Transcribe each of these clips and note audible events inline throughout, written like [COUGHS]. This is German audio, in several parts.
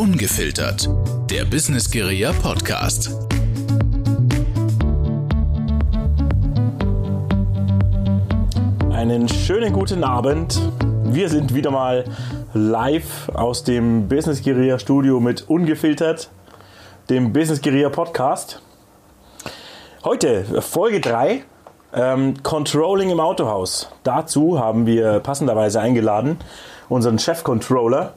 Ungefiltert, der Business Guerilla Podcast. Einen schönen guten Abend. Wir sind wieder mal live aus dem Business Guerilla Studio mit Ungefiltert, dem Business Guerilla Podcast. Heute Folge 3, ähm, Controlling im Autohaus. Dazu haben wir passenderweise eingeladen unseren Chef-Controller,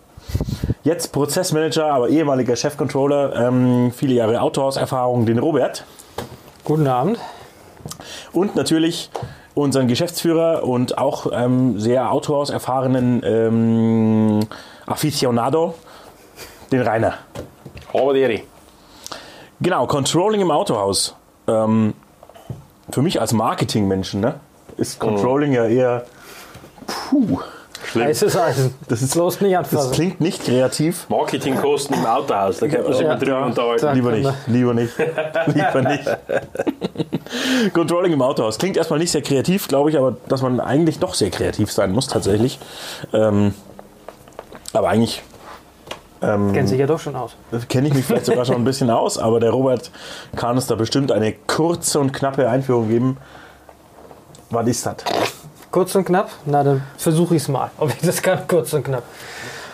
jetzt Prozessmanager, aber ehemaliger Chef-Controller, ähm, viele Jahre Autohauserfahrung, den Robert. Guten Abend. Und natürlich unseren Geschäftsführer und auch ähm, sehr Autohaus erfahrenen ähm, Aficionado, den Rainer. Haberi. Genau, Controlling im Autohaus. Ähm, für mich als Marketingmenschen ne, ist Controlling ja eher puh. Schlimm. Heißes Eisen. Das ist Bloß nicht Das anfassen. klingt nicht kreativ. Marketingkosten im Autohaus, da könnte man sich Ja, mal drüber unterhalten. Da Lieber nicht, lieber nicht, [LAUGHS] lieber nicht. [LAUGHS] Controlling im Autohaus. Klingt erstmal nicht sehr kreativ, glaube ich, aber dass man eigentlich doch sehr kreativ sein muss tatsächlich. Ähm, aber eigentlich ähm, Kennen sich ja doch schon aus. kenne ich mich vielleicht sogar schon ein bisschen aus, aber der Robert kann uns da bestimmt eine kurze und knappe Einführung geben. Was ist das? Kurz und knapp? Na, dann versuche ich es mal, ob ich das kann, kurz und knapp.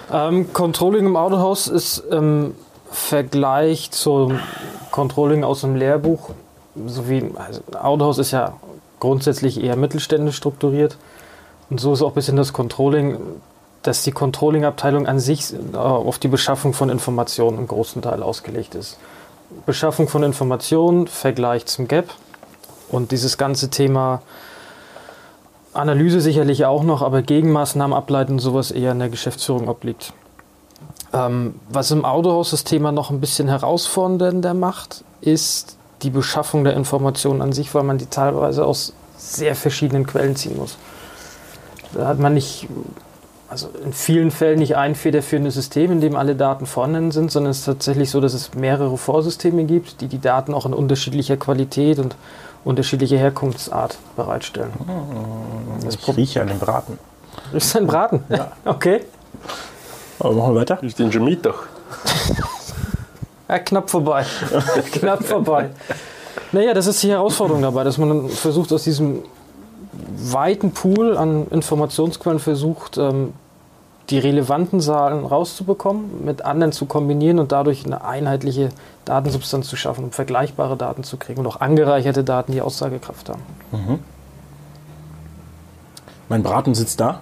Ähm, Controlling im Autohaus ist im Vergleich zum Controlling aus dem Lehrbuch, sowie also Autohaus ist ja grundsätzlich eher mittelständisch strukturiert. Und so ist auch ein bisschen das Controlling, dass die Controlling-Abteilung an sich äh, auf die Beschaffung von Informationen im großen Teil ausgelegt ist. Beschaffung von Informationen, Vergleich zum Gap und dieses ganze Thema Analyse sicherlich auch noch, aber Gegenmaßnahmen ableiten sowas eher in der Geschäftsführung obliegt. Ähm, was im Autohaus das Thema noch ein bisschen herausfordernder macht, ist die Beschaffung der Informationen an sich, weil man die teilweise aus sehr verschiedenen Quellen ziehen muss. Da hat man nicht, also in vielen Fällen nicht ein federführendes System, in dem alle Daten vorhanden sind, sondern es ist tatsächlich so, dass es mehrere Vorsysteme gibt, die die Daten auch in unterschiedlicher Qualität und unterschiedlicher Herkunftsart bereitstellen. Das Ich rieche an dem Braten. ist ein Braten. [LAUGHS] Okay. Aber machen wir weiter. Ist denn schon Mittag? [LAUGHS] Ja, knapp vorbei. [LAUGHS] knapp vorbei. Naja, das ist die Herausforderung dabei, dass man dann versucht, aus diesem weiten Pool an Informationsquellen versucht, ähm, die relevanten Zahlen rauszubekommen, mit anderen zu kombinieren und dadurch eine einheitliche Datensubstanz zu schaffen, um vergleichbare Daten zu kriegen und auch angereicherte Daten, die Aussagekraft haben. Mein Braten sitzt da.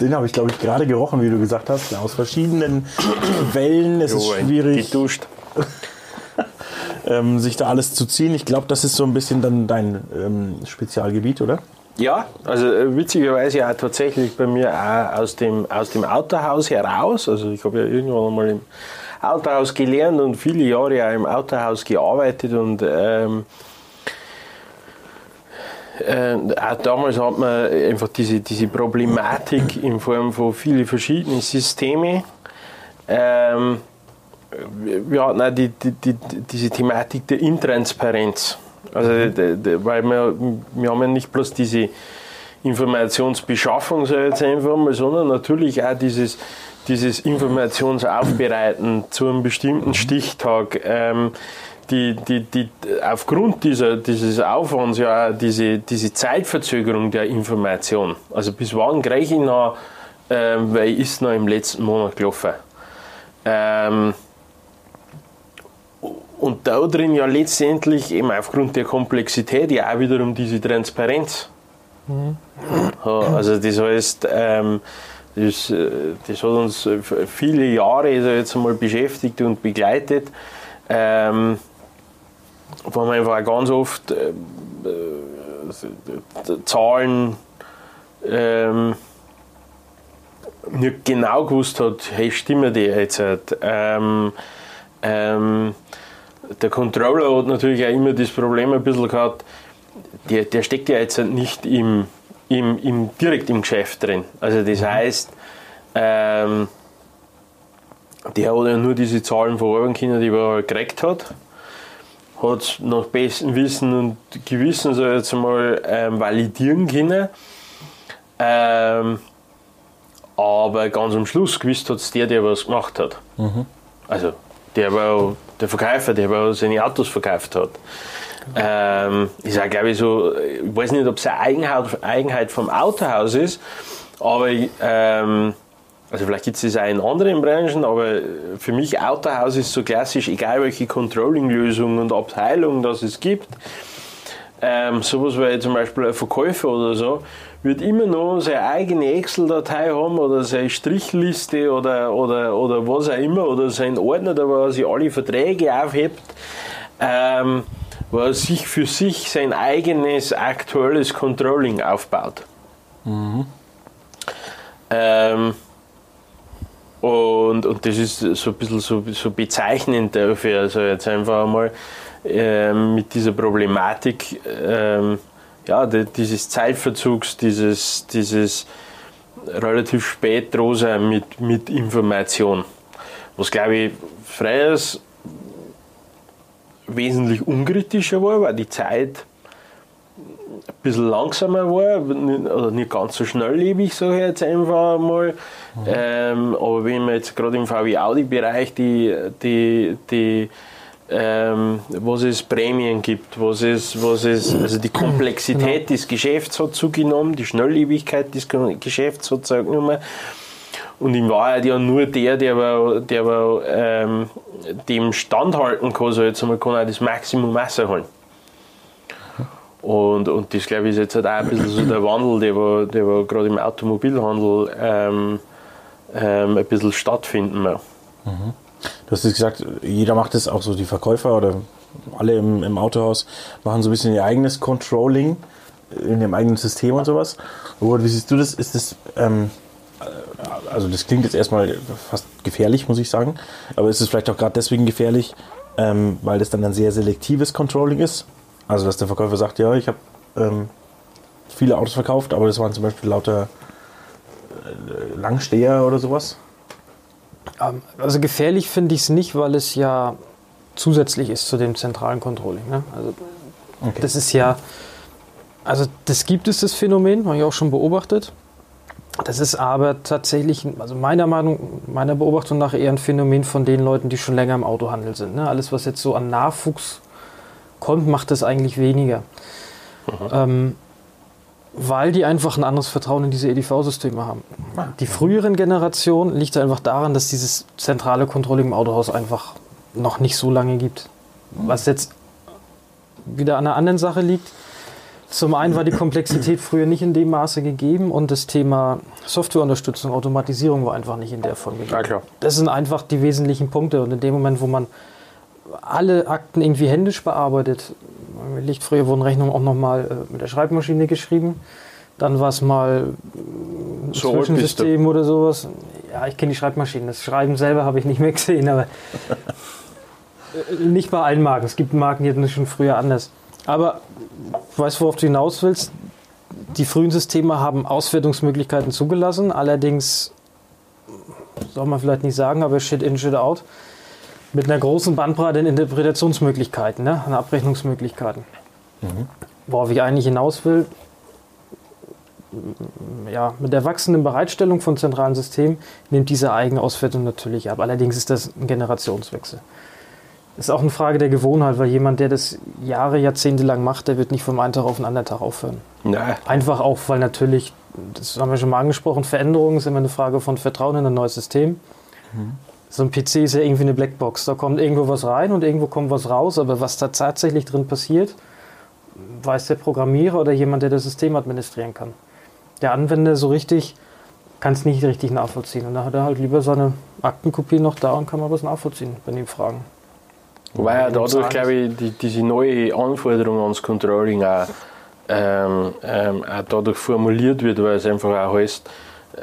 Den habe ich, glaube ich, gerade gerochen, wie du gesagt hast. Aus verschiedenen [COUGHS] Quellen. Es ist Jo, schwierig, Geduscht. [LAUGHS] ähm, sich da alles zu ziehen. Ich glaube, das ist so ein bisschen dann dein ähm, Spezialgebiet, oder? Ja, also äh, witzigerweise auch tatsächlich bei mir auch aus dem, aus dem Autohaus heraus. Also ich habe ja irgendwann mal im Autohaus gelernt und viele Jahre auch im Autohaus gearbeitet und ähm, äh, auch damals hat man einfach diese, diese Problematik in Form von vielen verschiedenen Systemen. Ähm, wir hatten auch die, die, die, diese Thematik der Intransparenz. Also, de- weil wir, wir haben ja nicht bloß diese Informationsbeschaffung, sag ich jetzt einfach mal, sondern natürlich auch dieses, dieses Informationsaufbereiten zu einem bestimmten Stichtag. Ähm, die, die, die, aufgrund dieser, dieses Aufwands ja diese, diese Zeitverzögerung der Information. Also bis wann kriege ich noch, ähm, weil ist noch im letzten Monat gelaufen. Ähm, und da drin ja letztendlich eben aufgrund der Komplexität ja auch wiederum diese Transparenz. Ja, also das heißt, ähm, das, äh, das hat uns äh, viele Jahre jetzt einmal beschäftigt und begleitet. Ähm, wo man einfach ganz oft äh, äh, Zahlen ähm, nicht genau gewusst hat, hey, stimmen die jetzt? Ähm, ähm, der Controller hat natürlich auch immer das Problem ein bisschen gehabt, der, der steckt ja jetzt nicht im, im, im, direkt im Geschäft drin. Also das heißt, ähm, der hat ja nur diese Zahlen verarbeiten können, die er halt gekriegt hat. Hat nach bestem Wissen und Gewissen so jetzt einmal ähm, validieren können. Ähm, aber ganz am Schluss gewusst hat es der, der was gemacht hat. Also der war der Verkäufer, der aber seine Autos verkauft hat. Ähm, ist auch, glaube ich, so, ich weiß nicht, ob es eine Eigenheit, Eigenheit vom Autohaus ist, aber ähm, also vielleicht gibt es das auch in anderen Branchen, aber für mich Autohaus ist so klassisch, egal welche Controlling-Lösung und Abteilung das es gibt, ähm, sowas wie zum Beispiel ein Verkäufer oder so, wird immer noch seine eigene Excel-Datei haben oder seine Strichliste oder, oder, oder was auch immer oder seinen Ordner, da wo er sich alle Verträge aufhebt, ähm, wo er sich für sich sein eigenes aktuelles Controlling aufbaut. Ähm, und, und das ist so ein bisschen so, so bezeichnend dafür. Also jetzt einfach einmal ähm, mit dieser Problematik ähm, ja, die, dieses Zeitverzugs, dieses, dieses relativ spät sein mit, mit Information. Was glaube ich früher wesentlich unkritischer war, weil die Zeit ein bisschen langsamer war, oder nicht ganz so schnelllebig, sage ich jetzt einfach mal. Ähm, aber wenn man jetzt gerade im VW-Audi-Bereich die, die, die ähm, was es Prämien gibt, was es, was es, also die Komplexität des Geschäfts hat zugenommen, die Schnelllebigkeit des Geschäfts hat zugenommen. Und in Wahrheit ja nur der, der, aber, der aber, ähm, dem standhalten kann, so jetzt einmal kann auch das Maximum rausholen. Und, und das glaube ich ist jetzt halt auch ein bisschen so der Wandel, der, war, der war gerade im Automobilhandel ähm, ähm, ein bisschen stattfinden muss. Du hast gesagt, jeder macht es, auch so die Verkäufer oder alle im, im Autohaus machen so ein bisschen ihr eigenes Controlling in dem eigenen System und sowas. Robert, wie siehst du das? Ist das, ähm, äh, also das klingt jetzt erstmal fast gefährlich, muss ich sagen, aber ist es vielleicht auch gerade deswegen gefährlich, ähm, weil das dann ein sehr selektives Controlling ist? Also dass der Verkäufer sagt, ja, ich habe ähm, viele Autos verkauft, aber das waren zum Beispiel lauter äh, Langsteher oder sowas. Ähm, Also gefährlich finde ich es nicht, weil es ja zusätzlich ist zu dem zentralen Controlling. Ne? Also das ist ja, also das gibt es, das Phänomen, habe ich auch schon beobachtet. Das ist aber tatsächlich, also meiner Meinung, meiner Beobachtung nach eher ein Phänomen von den Leuten, die schon länger im Autohandel sind. Ne? Alles, was jetzt so an Nachwuchs kommt, macht das eigentlich weniger. Ähm, weil die einfach ein anderes Vertrauen in diese EDV-Systeme haben. Die früheren Generationen liegt einfach daran, dass dieses zentrale Controlling im Autohaus einfach noch nicht so lange gibt. Was jetzt wieder an einer anderen Sache liegt. Zum einen war die Komplexität früher nicht in dem Maße gegeben und das Thema Softwareunterstützung, Automatisierung war einfach nicht in der Form gegeben. Ja, klar. Das sind einfach die wesentlichen Punkte. Und in dem Moment, wo man alle Akten irgendwie händisch bearbeitet, liegt früher wurden Rechnungen auch nochmal äh, mit der Schreibmaschine geschrieben. Dann war es mal ein So bist du. Zwischensystem oder sowas. Ja, ich kenne die Schreibmaschinen. Das Schreiben selber habe ich nicht mehr gesehen, aber äh, nicht bei allen Marken. Es gibt Marken, die hatten das schon früher anders. Aber weißt du, worauf du hinaus willst? Die frühen Systeme haben Auswertungsmöglichkeiten zugelassen, allerdings soll man vielleicht nicht sagen, aber Shit in, Shit out. Mit einer großen Bandbreite an Interpretationsmöglichkeiten, ne? an Abrechnungsmöglichkeiten. Worauf ich eigentlich hinaus will, ja, mit der wachsenden Bereitstellung von zentralen Systemen nimmt diese Eigenauswertung natürlich ab. Allerdings ist das ein Generationswechsel. Ist auch eine Frage der Gewohnheit, weil jemand, der das Jahre, Jahrzehnte lang macht, der wird nicht vom einen Tag auf den anderen Tag aufhören. Nein. Einfach auch, weil natürlich, das haben wir schon mal angesprochen, Veränderungen ist immer eine Frage von Vertrauen in ein neues System. So ein PC ist ja irgendwie eine Blackbox. Da kommt irgendwo was rein und irgendwo kommt was raus, aber was da tatsächlich drin passiert, weiß der Programmierer oder jemand, der das System administrieren kann. Der Anwender so richtig kann es nicht richtig nachvollziehen. Und da hat er halt lieber seine Aktenkopie noch da und kann mal was nachvollziehen, wenn ihm fragen. Wobei ja dadurch, glaube ich, die, diese neue Anforderung ans Controlling auch, ähm, ähm, auch dadurch formuliert wird, weil es einfach auch heißt,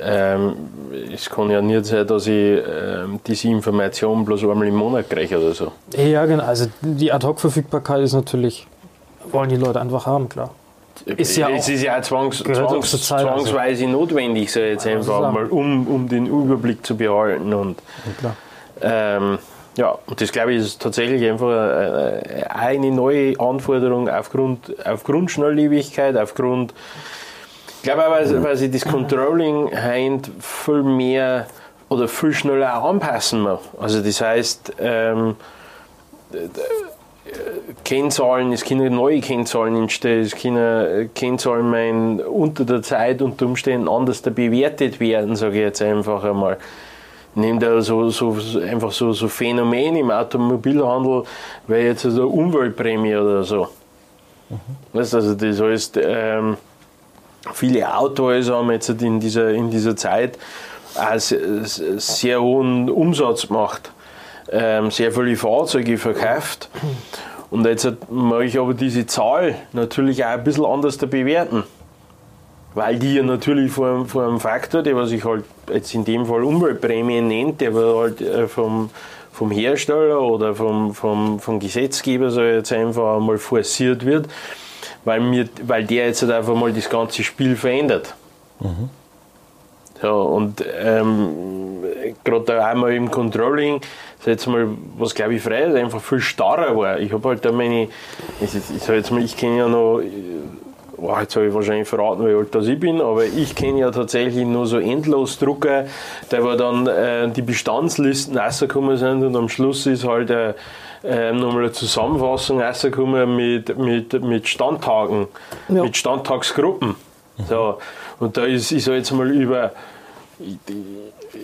ähm, es kann ja nicht sein, dass ich ähm, diese Information bloß einmal im Monat kriege oder so. Ja, genau. Also die Ad-Hoc-Verfügbarkeit ist natürlich, wollen die Leute einfach haben, klar. Ist ja es ist ja auch zwangs, zwangs, Zeit, also. zwangsweise notwendig, so jetzt Ja, einfach mal, um, um den Überblick zu behalten. Und, klar. ähm, ja, und das glaube ich ist tatsächlich einfach eine neue Anforderung aufgrund, aufgrund Schnelllebigkeit, aufgrund glaube aber, weil, sich das Controlling heint viel mehr oder viel schneller anpassen muss. Also das heißt, ähm, Kennzahlen, es können neue Kennzahlen entstehen, es können äh, Kennzahlen mein, unter der Zeit unter Umständen anders bewertet werden, sage ich jetzt einfach einmal. Nehmen da so, so, einfach so, so Phänomene im Automobilhandel, wie jetzt eine Umweltprämie oder so. Weißt, du, also das heißt, ähm, viele Autohäuser haben jetzt in dieser, in dieser Zeit auch sehr, hohen Umsatz gemacht, ähm, sehr viele Fahrzeuge verkauft. Und jetzt möchte ich aber diese Zahl natürlich auch ein bisschen anders bewerten. Weil die ja natürlich vor, einem- vor einem Faktor, der was ich halt jetzt in dem Fall Umweltprämie nennt, der aber halt äh, vom, vom Hersteller oder vom, vom, vom Gesetzgeber so jetzt einfach einmal forciert wird, weil, mir, weil der jetzt halt einfach mal das ganze Spiel verändert. Ja, und ähm, gerade einmal im Controlling, ist jetzt mal, was glaube ich frei ist, einfach viel starrer war. Ich habe halt da meine, ich, ich, sag jetzt ich kenne ja noch, oh, jetzt habe ich wahrscheinlich verraten, wie alt das ich bin, aber ich kenne ja tatsächlich nur so Endlosdrucker, da wo dann äh, die Bestandslisten rausgekommen sind und am Schluss ist halt äh, äh, nochmal eine Zusammenfassung rausgekommen mit, mit, mit Standtagen, Ja. mit Standtagsgruppen. So, und da ist, ich jetzt mal über,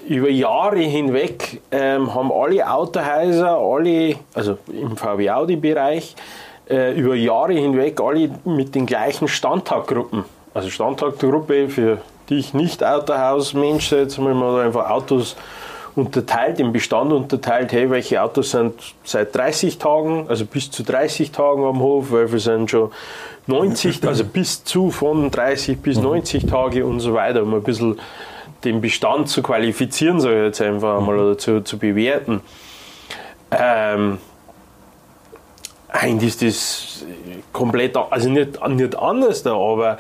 über Jahre hinweg ähm, haben alle Autohäuser, alle, also im VW Audi-Bereich, äh, über Jahre hinweg alle mit den gleichen Standtaggruppen. Also Standtaggruppe für dich nicht Autohausmensch, jetzt mal einfach Autos unterteilt, im Bestand unterteilt, hey, welche Autos sind seit 30 Tagen, also bis zu 30 Tagen am Hof, welche sind schon 90, [LAUGHS] also bis zu von 30 bis 90 Tage und so weiter, um ein bisschen den Bestand zu qualifizieren, sage ich jetzt einfach einmal, oder zu, zu bewerten. Ähm, eigentlich ist das komplett, also nicht, nicht anders da, aber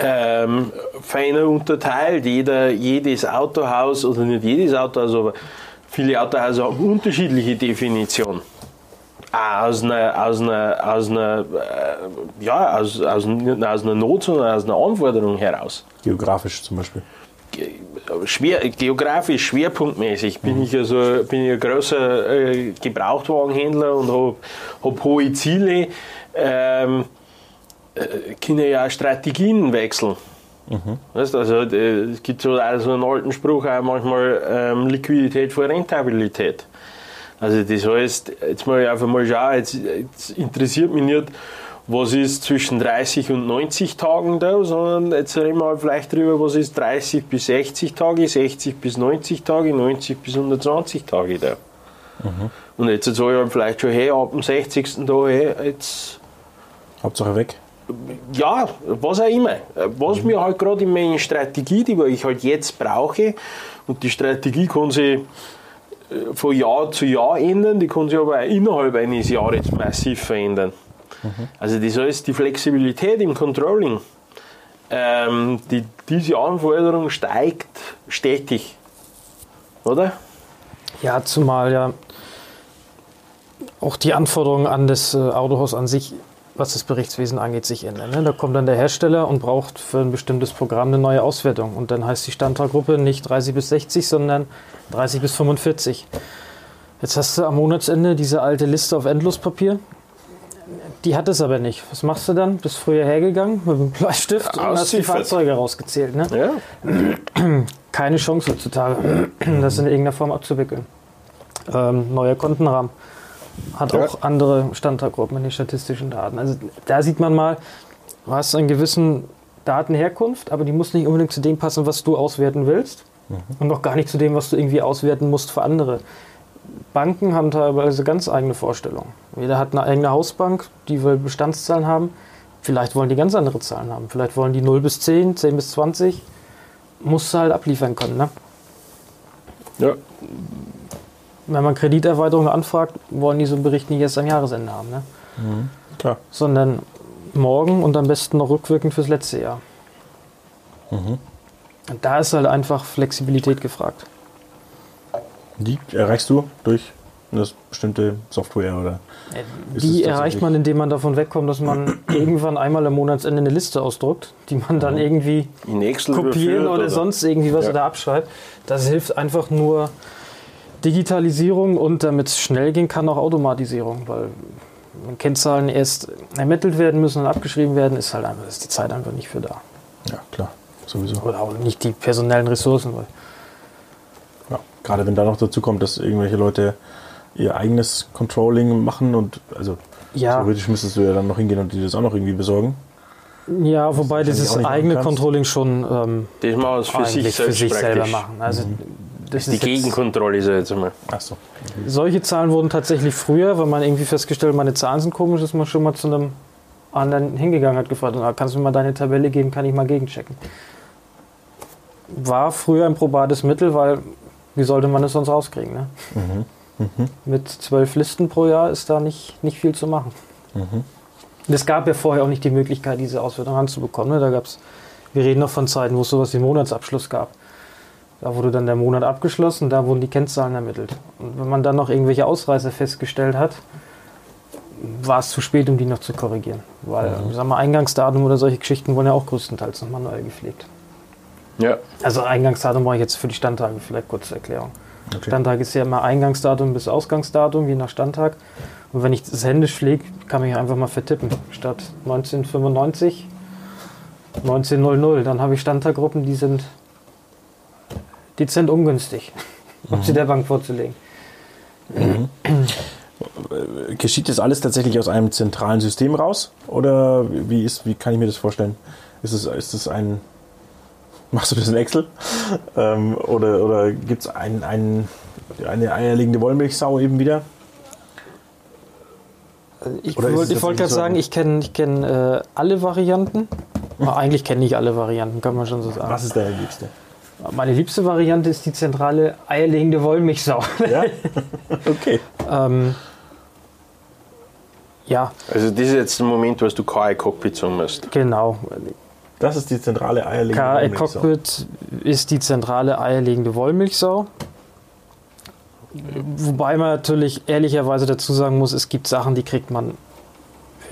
ähm, feiner unterteilt. Jeder, jedes Autohaus, oder nicht jedes Autohaus, aber viele Autohäuser haben unterschiedliche Definitionen. Auch aus einer, aus einer, aus einer, äh, ja, aus, aus, aus einer Not, sondern aus einer Anforderung heraus Geografisch zum Beispiel. schwer, geografisch, schwerpunktmäßig bin ich also bin ich ein großer äh, Gebrauchtwagenhändler und habe hab hohe Ziele. Ähm, äh, können ja auch Strategien wechseln. Weißt, also, äh, es gibt so, auch so einen alten Spruch auch manchmal ähm, Liquidität vor Rentabilität. Also das heißt, jetzt mal einfach mal schauen, jetzt, jetzt interessiert mich nicht, was ist zwischen 30 und 90 Tagen da, sondern jetzt reden wir halt vielleicht drüber, was ist 30 bis 60 Tage, 60 bis 90 Tage, 90 bis 120 Tage da. Und jetzt sage ich halt vielleicht schon, hey, ab dem 60. Tag, hey, jetzt Hauptsache weg. Ja, was auch immer. Was mir halt gerade in meiner Strategie, die ich halt jetzt brauche, und die Strategie kann sich äh, von Jahr zu Jahr ändern, die kann sich aber auch innerhalb eines Jahres massiv verändern. Also das heißt, die Flexibilität im Controlling, ähm, die, diese Anforderung steigt stetig. Oder? Ja, zumal ja auch die Anforderungen an das äh, Autohaus an sich, was das Berichtswesen angeht, sich ändern. Ne? Da kommt dann der Hersteller und braucht für ein bestimmtes Programm eine neue Auswertung. Und dann heißt die Standardgruppe nicht 30 bis 60, sondern 30 bis 45. Jetzt hast du am Monatsende diese alte Liste auf Endlospapier. Die hat es aber nicht. Was machst du dann? Bist früher hergegangen mit dem Bleistift und hast die. Fahrzeuge rausgezählt. Ne? Ja. keine Chance heutzutage, das in irgendeiner Form abzuwickeln. Ähm, neuer Kontenrahmen hat Ja. auch andere Standardgruppen in den statistischen Daten. Also da sieht man mal, du hast einen gewissen Datenherkunft, aber die muss nicht unbedingt zu dem passen, was du auswerten willst und noch gar nicht zu dem, was du irgendwie auswerten musst für andere. Banken haben teilweise ganz eigene Vorstellungen. Jeder hat eine eigene Hausbank, die will Bestandszahlen haben. Vielleicht wollen die ganz andere Zahlen haben. Vielleicht wollen die 0 bis 10, 10 bis 20 musst du halt abliefern können. Ne? ja. Wenn man Krediterweiterung anfragt, wollen die so einen Bericht nicht erst am Jahresende haben, ne? Klar. sondern morgen und am besten noch rückwirkend fürs letzte Jahr. Und da ist halt einfach Flexibilität gefragt. Die erreichst du durch Das ist bestimmte Software oder? ist Die erreicht man, indem man davon wegkommt, dass man [CLEARS THROAT] irgendwann einmal am Monatsende eine Liste ausdruckt, die man dann irgendwie In Excel kopieren überführt oder, sonst irgendwie was Ja. da abschreibt. Das hilft einfach nur Digitalisierung und damit es schnell gehen kann, auch Automatisierung, weil wenn Kennzahlen erst ermittelt werden müssen und abgeschrieben werden, ist halt einfach ist die Zeit einfach nicht für da. Ja, klar, sowieso. Oder auch nicht die personellen Ressourcen. Weil Ja. Gerade wenn da noch dazu kommt, dass irgendwelche Leute ihr eigenes Controlling machen und also ja, theoretisch müsstest du ja dann noch hingehen und die das auch noch irgendwie besorgen. ja, wobei dieses eigene kannst. Controlling schon ähm, sie für sich eigentlich selbst für sich selber machen. Also das Die ist Gegenkontrolle ist ja jetzt einmal. Ach so. Solche Zahlen wurden tatsächlich früher, weil man irgendwie festgestellt, meine Zahlen sind komisch, ist man schon mal zu einem anderen hingegangen hat gefragt, "Ah, kannst du mir mal deine Tabelle geben, kann ich mal gegenchecken. War früher ein probates Mittel, weil wie sollte man es sonst rauskriegen? Ne? Mit zwölf Listen pro Jahr ist da nicht, nicht viel zu machen. Und Es gab ja vorher auch nicht die Möglichkeit, diese Auswertung ranzubekommen. Ne? Da gab's, wir reden noch von Zeiten, wo es sowas wie Monatsabschluss gab. Da wurde dann der Monat abgeschlossen, da wurden die Kennzahlen ermittelt. Und wenn man dann noch irgendwelche Ausreißer festgestellt hat, war es zu spät, um die noch zu korrigieren. Weil, sagen wir, Eingangsdatum oder solche Geschichten wurden ja auch größtenteils noch manuell gepflegt. Ja. Also Eingangsdatum brauche ich jetzt für die Standtage vielleicht kurze Erklärung. Okay. Standtag ist ja immer Eingangsdatum bis Ausgangsdatum, je nach Standtag. Und wenn ich das händisch pflege, kann ich einfach mal vertippen. Statt 1995 1900, dann habe ich Standtaggruppen, die sind dezent ungünstig, [LAUGHS] um sie der Bank vorzulegen. Geschieht das alles tatsächlich aus einem zentralen System raus? Oder wie, ist, wie kann ich mir das vorstellen? Ist es, ist es ein. [LAUGHS] Machst du das in Excel? [LAUGHS] ähm, oder oder gibt es ein, ein, eine eierlegende Wollmilchsau eben wieder? Ich wollte ich wollte gerade sagen, ich kenne ich kenn, äh, alle Varianten. Aber eigentlich kenne ich alle Varianten, kann man schon so sagen. Was ist deine Liebste? Meine liebste Variante ist die zentrale eierlegende Wollmilchsau. Ja? [LAUGHS] okay. ähm, ja, Also das ist jetzt der Moment, was du KI-Cockpit sagen musst. genau. Das ist die zentrale eierlegende KI Wollmilchsau. Cockpit ist die zentrale eierlegende Wollmilchsau. Wobei man natürlich ehrlicherweise dazu sagen muss, es gibt Sachen, die kriegt man,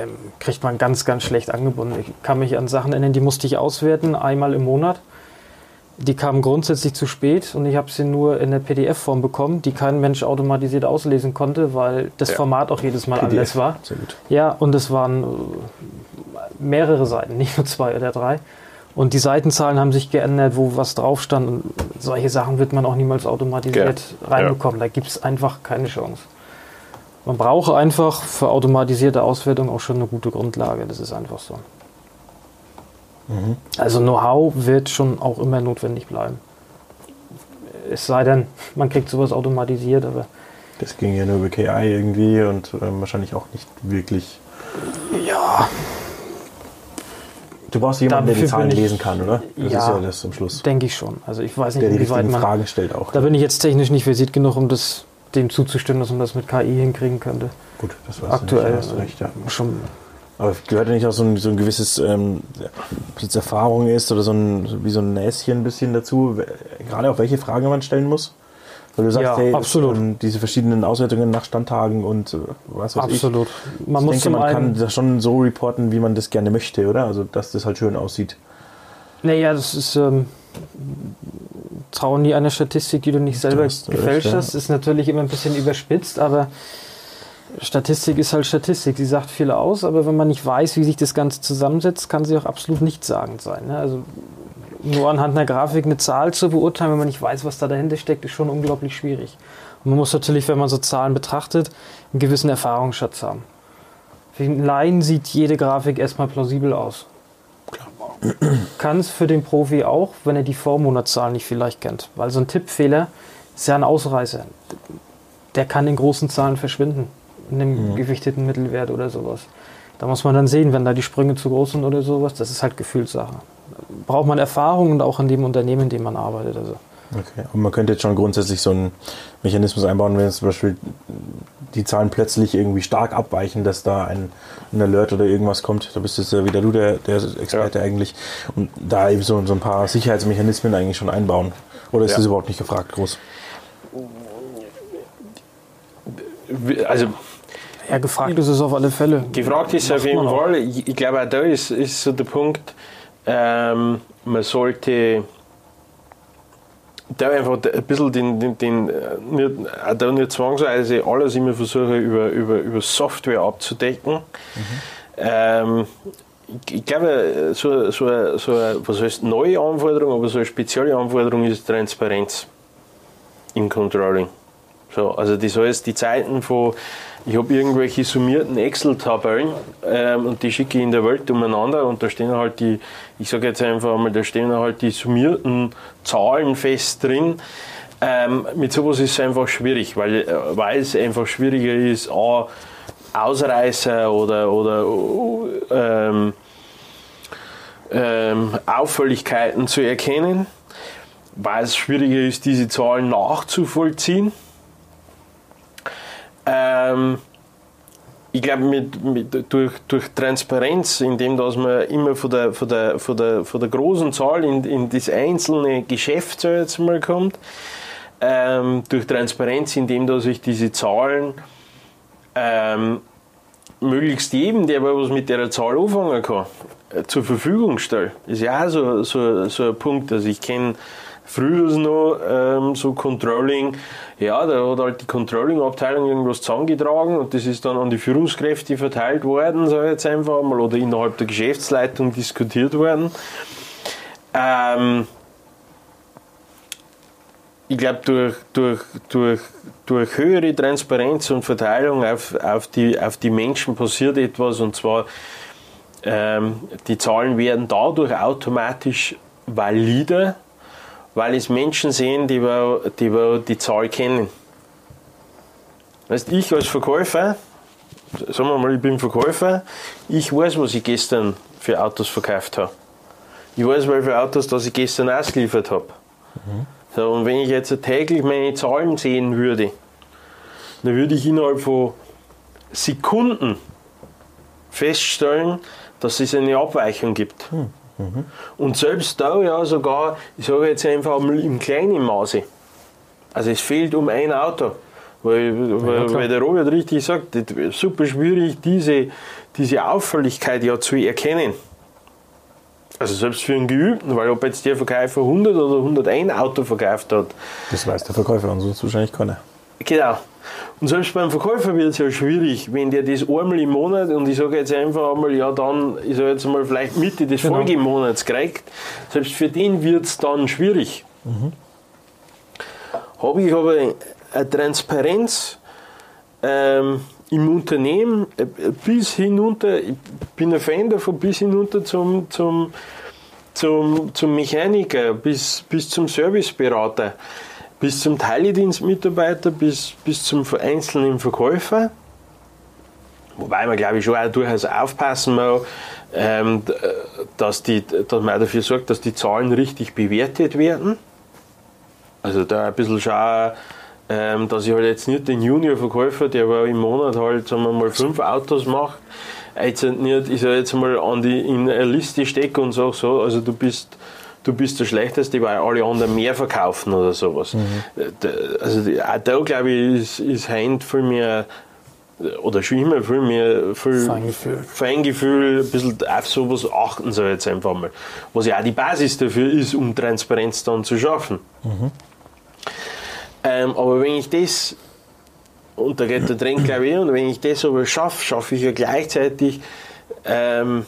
ähm, kriegt man ganz, ganz schlecht angebunden. Ich kann mich an Sachen erinnern, die musste ich auswerten, einmal im Monat. Die kamen grundsätzlich zu spät und ich habe sie nur in der PDF-Form bekommen, die kein Mensch automatisiert auslesen konnte, weil das Ja. Format auch jedes Mal anders war. Sehr gut. Ja, und es waren äh, mehrere Seiten, nicht nur zwei oder drei. Und die Seitenzahlen haben sich geändert, wo was drauf stand. Und solche Sachen wird man auch niemals automatisiert Ja. reinbekommen. Da gibt es einfach keine Chance. Man braucht einfach für automatisierte Auswertung auch schon eine gute Grundlage. Das ist einfach so. Also Know-how wird schon auch immer notwendig bleiben. Es sei denn, man kriegt sowas automatisiert, aber Das ging ja nur über KI irgendwie und ähm, wahrscheinlich auch nicht wirklich. ja, Du brauchst jemanden, der die Dafür Zahlen ich- lesen kann, oder? Das Ja. ist ja das zum Schluss. denke ich schon. Also ich weiß nicht, Der die inwieweit richtigen man Fragen stellt auch. Da bin ich jetzt technisch nicht versiert genug, um das dem zuzustimmen, dass man das mit KI hinkriegen könnte. Gut, das weiß Aktuell nicht, hast recht, ja. schon. Aber gehört ja nicht auch so ein, so ein gewisses, ähm, ob Erfahrung ist oder so ein, wie so ein Näschen ein bisschen dazu, gerade auch welche Fragen man stellen muss? Weil du sagst, Ja, hey, absolut. ähm, diese verschiedenen Auswertungen nach Standtagen und äh, was weiß Absolut. Man ich. muss ich denke, man kann das schon so reporten, wie man das gerne möchte, oder? Also, dass das halt schön aussieht. Naja, das ist. Ähm, trauen nie einer Statistik, die du nicht selber hast gefälscht ja. hast, ist natürlich immer ein bisschen überspitzt, aber Statistik ist halt Statistik. Sie sagt viel aus, aber wenn man nicht weiß, wie sich das Ganze zusammensetzt, kann sie auch absolut nichtssagend sein. Ne? Also nur anhand einer Grafik eine Zahl zu beurteilen, wenn man nicht weiß, was da dahinter steckt, ist schon unglaublich schwierig. Und man muss natürlich, wenn man so Zahlen betrachtet, einen gewissen Erfahrungsschatz haben. Für den Laien sieht jede Grafik erstmal plausibel aus. Kann es für den Profi auch, wenn er die Vormonatszahlen nicht vielleicht kennt. Weil so ein Tippfehler ist ja ein Ausreißer. Der kann in großen Zahlen verschwinden, in einem gewichteten Mittelwert oder sowas. Da muss man dann sehen, wenn da die Sprünge zu groß sind oder sowas, das ist halt Gefühlssache. Braucht man Erfahrung und auch in dem Unternehmen, in dem man arbeitet. Also. Okay. Und man könnte jetzt schon grundsätzlich so einen Mechanismus einbauen, wenn jetzt zum Beispiel die Zahlen plötzlich irgendwie stark abweichen, dass da ein, ein Alert oder irgendwas kommt. Da bist jetzt ja wieder du der, der Experte eigentlich. Und da eben so, so ein paar Sicherheitsmechanismen eigentlich schon einbauen. Oder ist Ja. das überhaupt nicht gefragt groß? also Ja, gefragt ist es auf alle Fälle. gefragt ist auf jeden. Fall. Ich, ich glaube, auch da ist, ist so der Punkt, ähm, man sollte da einfach ein bisschen den, den, den äh, nicht, auch da nicht zwangsweise alles immer versuchen über, über, über Software abzudecken. Ähm, ich, ich glaube, so, so, so eine, was heißt neue Anforderung, aber so eine spezielle Anforderung ist Transparenz im Controlling. So, also das heißt, die Zeiten von, ich habe irgendwelche summierten Excel-Tabellen ähm, und die schicke ich in der Welt umeinander und da stehen halt die, ich sage jetzt einfach mal, da stehen halt die summierten Zahlen fest drin. Ähm, mit sowas ist es einfach schwierig, weil, äh, weil es einfach schwieriger ist, A, Ausreißer oder, oder ähm, ähm, Auffälligkeiten zu erkennen, weil es schwieriger ist, diese Zahlen nachzuvollziehen. Ähm, ich glaube, mit, mit, durch, durch Transparenz, indem dass man immer von der, von der, von der, von der großen Zahl in, in das einzelne Geschäft so jetzt mal kommt, ähm, durch Transparenz, indem dass ich diese Zahlen ähm, möglichst jedem, der aber was mit der Zahl anfangen kann, äh, zur Verfügung stelle. Ist ja auch so, so, so ein Punkt. Also ich kenne früher noch ähm, so Controlling, ja, da hat halt die Controlling-Abteilung irgendwas zusammengetragen und das ist dann an die Führungskräfte verteilt worden, sag ich jetzt einfach mal, oder innerhalb der Geschäftsleitung diskutiert worden. Ähm, ich glaube, durch, durch, durch, durch höhere Transparenz und Verteilung auf, auf, die, auf die Menschen passiert etwas und zwar ähm, die Zahlen werden dadurch automatisch valider, weil es Menschen sehen, die wir, die, wir die Zahl kennen. Weißt, ich als Verkäufer, sagen wir mal, ich bin Verkäufer, ich weiß, was ich gestern für Autos verkauft habe. Ich weiß, welche Autos das ich gestern ausgeliefert habe. So, und wenn ich jetzt täglich meine Zahlen sehen würde, dann würde ich innerhalb von Sekunden feststellen, dass es eine Abweichung gibt. Und selbst da ja sogar, ich sage jetzt einfach mal im kleinen Maße. Also es fehlt um ein Auto. Weil, weil, klar. weil der Robert richtig sagt, super schwierig, diese, diese Auffälligkeit ja zu erkennen. Also selbst für einen Geübten, weil ob jetzt der Verkäufer 100 oder 101 Auto verkauft hat, Das weiß der Verkäufer und sonst wahrscheinlich keiner. Genau. Und selbst beim Verkäufer wird es ja schwierig, wenn der das einmal im Monat und ich sage jetzt einfach einmal, ja dann, ich sage jetzt mal vielleicht Mitte des Genau. Folgemonats kriegt, selbst für den wird es dann schwierig. Habe ich aber eine Transparenz ähm, im Unternehmen äh, bis hinunter, ich bin ein Fan davon, bis hinunter zum, zum, zum, zum Mechaniker, bis, bis zum Serviceberater, bis zum Teiledienstmitarbeiter, bis, bis zum einzelnen Verkäufer. Wobei man, glaube ich, schon auch durchaus aufpassen muss, ähm, dass, die, dass man dafür sorgt, dass die Zahlen richtig bewertet werden. Also da ein bisschen schauen, ähm, dass ich halt jetzt nicht den Junior-Verkäufer, der aber im Monat halt, sagen wir mal, fünf Autos macht, jetzt nicht, ich sag jetzt mal, an die, in eine Liste stecke und sage so, also du bist, du bist der Schlechteste, weil alle anderen mehr verkaufen oder sowas. Äh, da- Also auch da, glaube ich, ist, ist Hand viel mehr, oder schon immer viel mehr viel Feingefühl. Feingefühl, ein bisschen auf sowas achten soll jetzt einfach mal. Was ja auch die Basis dafür ist, um Transparenz dann zu schaffen. Ähm, aber wenn ich das, und da geht der Trend glaube ich, und wenn ich das aber schaffe, schaffe ich ja gleichzeitig, ähm,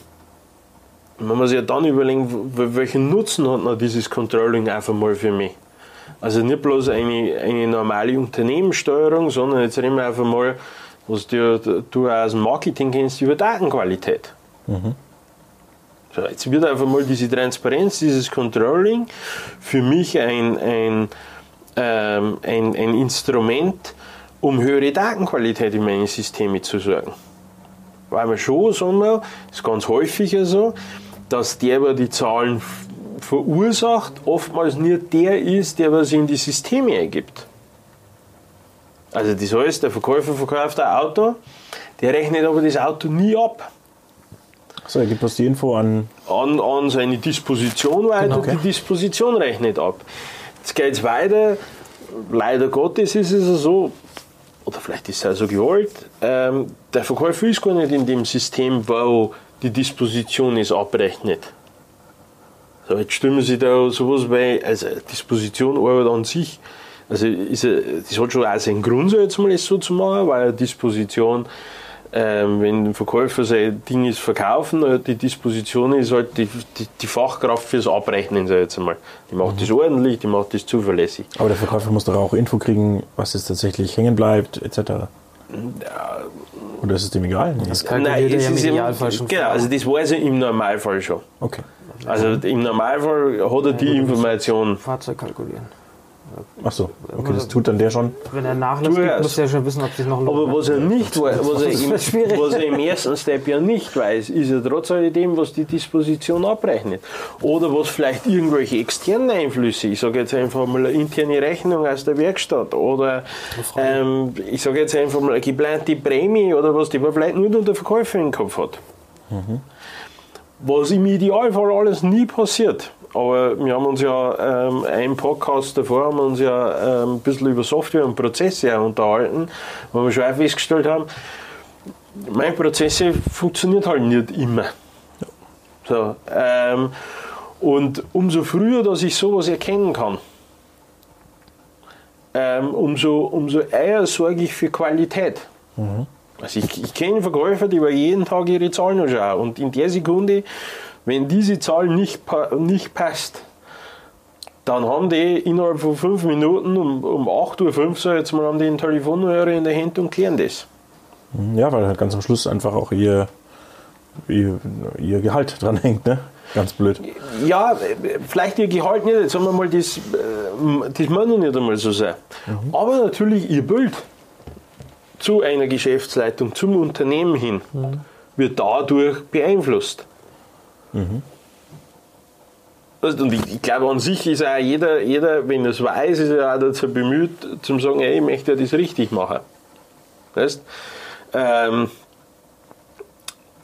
man muss ja dann überlegen, welchen Nutzen hat noch dieses Controlling einfach mal für mich. Also nicht bloß eine, eine normale Unternehmenssteuerung, sondern jetzt reden wir einfach mal, was du, du aus dem Marketing kennst, über Datenqualität. So, jetzt wird einfach mal diese Transparenz, dieses Controlling für mich ein, ein, ähm, ein, ein Instrument, um höhere Datenqualität in meine Systeme zu sorgen. Weil man schon, sagen wir, ist ganz häufig ja so, dass der, der die Zahlen verursacht, oftmals nicht der ist, der was in die Systeme ergibt. Also das heißt, der Verkäufer verkauft ein Auto, der rechnet aber das Auto nie ab So, er gibt uns die Info an. an, an seine Disposition weiter Genau, okay. die Disposition rechnet ab. Jetzt geht es weiter. Leider Gottes ist es so, oder vielleicht ist es auch so gewollt, ähm, der Verkäufer ist gar nicht in dem System, wo die Disposition ist, abrechnet. So, jetzt stimmen Sie da sowas bei, also Disposition Arbeit an sich, also ist, ja- das hat schon auch seinen Grund, so jetzt mal das so zu machen, weil eine Disposition, ähm, wenn ein Verkäufer sein Ding ist verkaufen, äh, die Disposition ist halt die, die, die Fachkraft fürs Abrechnen, so jetzt mal. Die macht das ordentlich, die macht das zuverlässig. Aber der Verkäufer muss doch auch Info kriegen, was jetzt tatsächlich hängen bleibt, etc. Oder ist es dem egal? Nee. kalkuliert er ja im Idealfall schon Genau, also das weiß er im Normalfall schon. Okay. Also im Normalfall hat er die Information. Fahrzeug kalkulieren. Achso, okay, das tut dann der schon. Wenn er Nachlass Tu gibt, muss er ja schon wissen, ob sich noch lohnt. Aber was er nicht weiß, was er, [LAUGHS] im, was er im ersten Step ja nicht weiß, ist ja trotz alledem, was die Disposition abrechnet. Oder was vielleicht irgendwelche externen Einflüsse, ich sage jetzt einfach mal eine interne Rechnung aus der Werkstatt oder ähm, ich sage jetzt einfach mal eine geplante Prämie oder was, die man vielleicht nur der Verkäufer im Kopf hat. Was im Idealfall alles nie passiert. Aber wir haben uns ja ähm, einen Podcast davor haben wir uns ja ähm, ein bisschen über Software und Prozesse unterhalten, wo wir schon auch festgestellt haben, meine Prozesse funktioniert halt nicht immer. So, ähm, und umso früher, dass ich sowas erkennen kann, ähm, umso, umso eher sorge ich für Qualität. Also ich, ich kenne Verkäufer, die über jeden Tag ihre Zahlen anschauen und in der Sekunde, wenn diese Zahl nicht, nicht passt, dann haben die innerhalb von fünf Minuten um, um 8.05 Uhr, so jetzt mal, haben die einen Telefonhörer in der Hand und klären das. Ja, weil halt ganz am Schluss einfach auch ihr, ihr, ihr Gehalt [LAUGHS] dran hängt, ne? Ganz blöd. Ja, vielleicht ihr Gehalt nicht, jetzt sagen wir mal, das, äh, das muss noch nicht einmal so sein. Aber natürlich ihr Bild zu einer Geschäftsleitung, zum Unternehmen hin, wird dadurch beeinflusst. Also, Und ich, ich glaube, an sich ist auch jeder, jeder wenn er es weiß, ist er auch dazu bemüht, zu sagen, ey, ich möchte das richtig machen. Weißt? Ähm,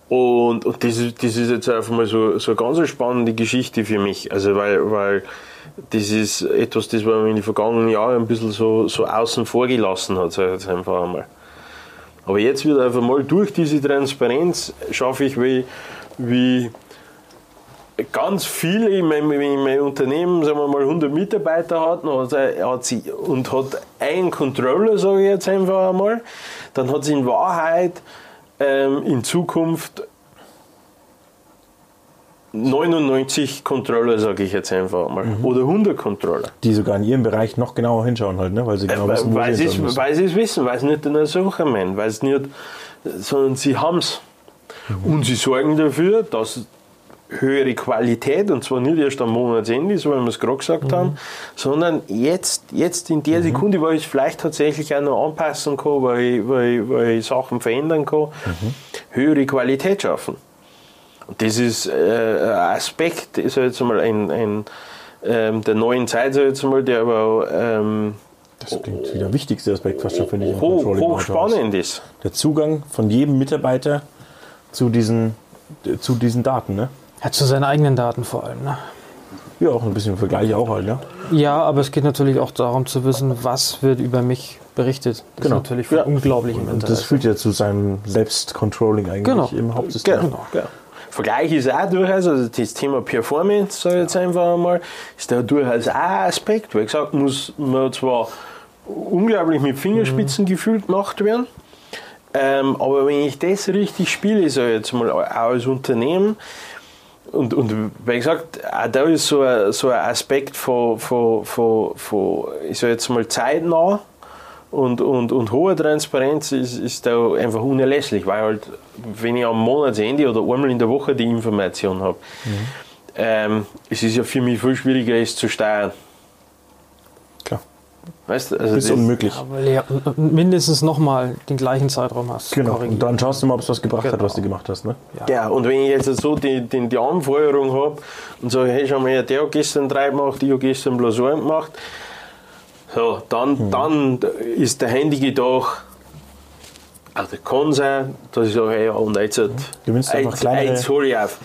und, und das, ist, das ist jetzt einfach mal so, so eine ganz spannende Geschichte für mich. Also weil, weil das ist etwas, das man in den vergangenen Jahren ein bisschen so, so außen vor gelassen hat, sag ich jetzt einfach einmal. Aber jetzt wird einfach mal durch diese Transparenz schaffe ich, wie, wie ganz viele in meinem, in meinem Unternehmen, sagen wir mal 100 Mitarbeiter hat, hat, er- hat sie, und hat einen Controller, sage ich jetzt einfach einmal, dann hat sie in Wahrheit ähm, in Zukunft 99 Controller, sage ich jetzt einfach einmal, oder 100 Controller. Die sogar in ihrem Bereich noch genauer hinschauen halt, ne? Weil sie genau wissen, wo weil, sie es, müssen. weil sie es wissen, weil sie nicht eine Suche meinen, weil sie nicht, sondern sie haben es. Mhm. Und sie sorgen dafür, dass höhere Qualität, und zwar nicht erst am Monatsende, so wie wir es gerade gesagt Mhm. haben, sondern jetzt, jetzt in der Sekunde, wo ich es vielleicht tatsächlich auch noch anpassen kann, weil ich, weil ich, weil ich Sachen verändern kann, Mhm. höhere Qualität schaffen. Und das ist äh, ein Aspekt, ist jetzt mal ein, ein ähm, der neuen Zeit, sag jetzt mal, der aber auch, ähm, Das klingt wie der wichtigste Aspekt fast schon, finde ich. hoch, Controlling hoch Autohaus. spannend ist. Der Zugang von jedem Mitarbeiter zu diesen, zu diesen Daten, ne? Ja, zu seinen eigenen Daten vor allem. Ne? Ja, auch ein bisschen Vergleich auch halt, ja. Ja, aber es geht natürlich auch darum zu wissen, was wird über mich berichtet. Das Genau. ist natürlich von Ja. unglaublichem Und das Interesse. führt ja zu seinem Selbstcontrolling eigentlich Genau. im Hauptsystem. Genau. genau. Vergleich ist auch durchaus, also das Thema Performance, sage ich jetzt einfach einmal, ist da durchaus auch ein Aspekt, weil gesagt, muss man zwar unglaublich mit Fingerspitzengefühl gemacht werden, ähm, aber wenn ich das richtig spiele, sage ich jetzt mal, auch als Unternehmen, und, und wie gesagt, auch da ist so ein, so ein Aspekt von, von, von, von ich sage jetzt mal, zeitnah und, und, und hohe Transparenz ist, ist da einfach unerlässlich, weil halt, wenn ich am Monatsende oder einmal in der Woche die Information habe, ähm, es ist ja für mich viel schwieriger, es zu steuern. Klar. Weißt du, also Das ist unmöglich. Ja, weil du ja mindestens nochmal den gleichen Zeitraum hast. Genau. Korrigiert. Und dann schaust du mal, ob es was gebracht hat, Genau. was du gemacht hast, ne? Ja, und wenn ich jetzt so die, die, die Anfeuerung habe und sage, hey, schau mal, der hat gestern drei gemacht, ich habe gestern bloß einen gemacht, so, dann, dann ist der händige Tag Also kann sein, dass ich sage, hey, ja, und jetzt, Gewinnst du einfach jetzt, kleinere jetzt hole ich auf.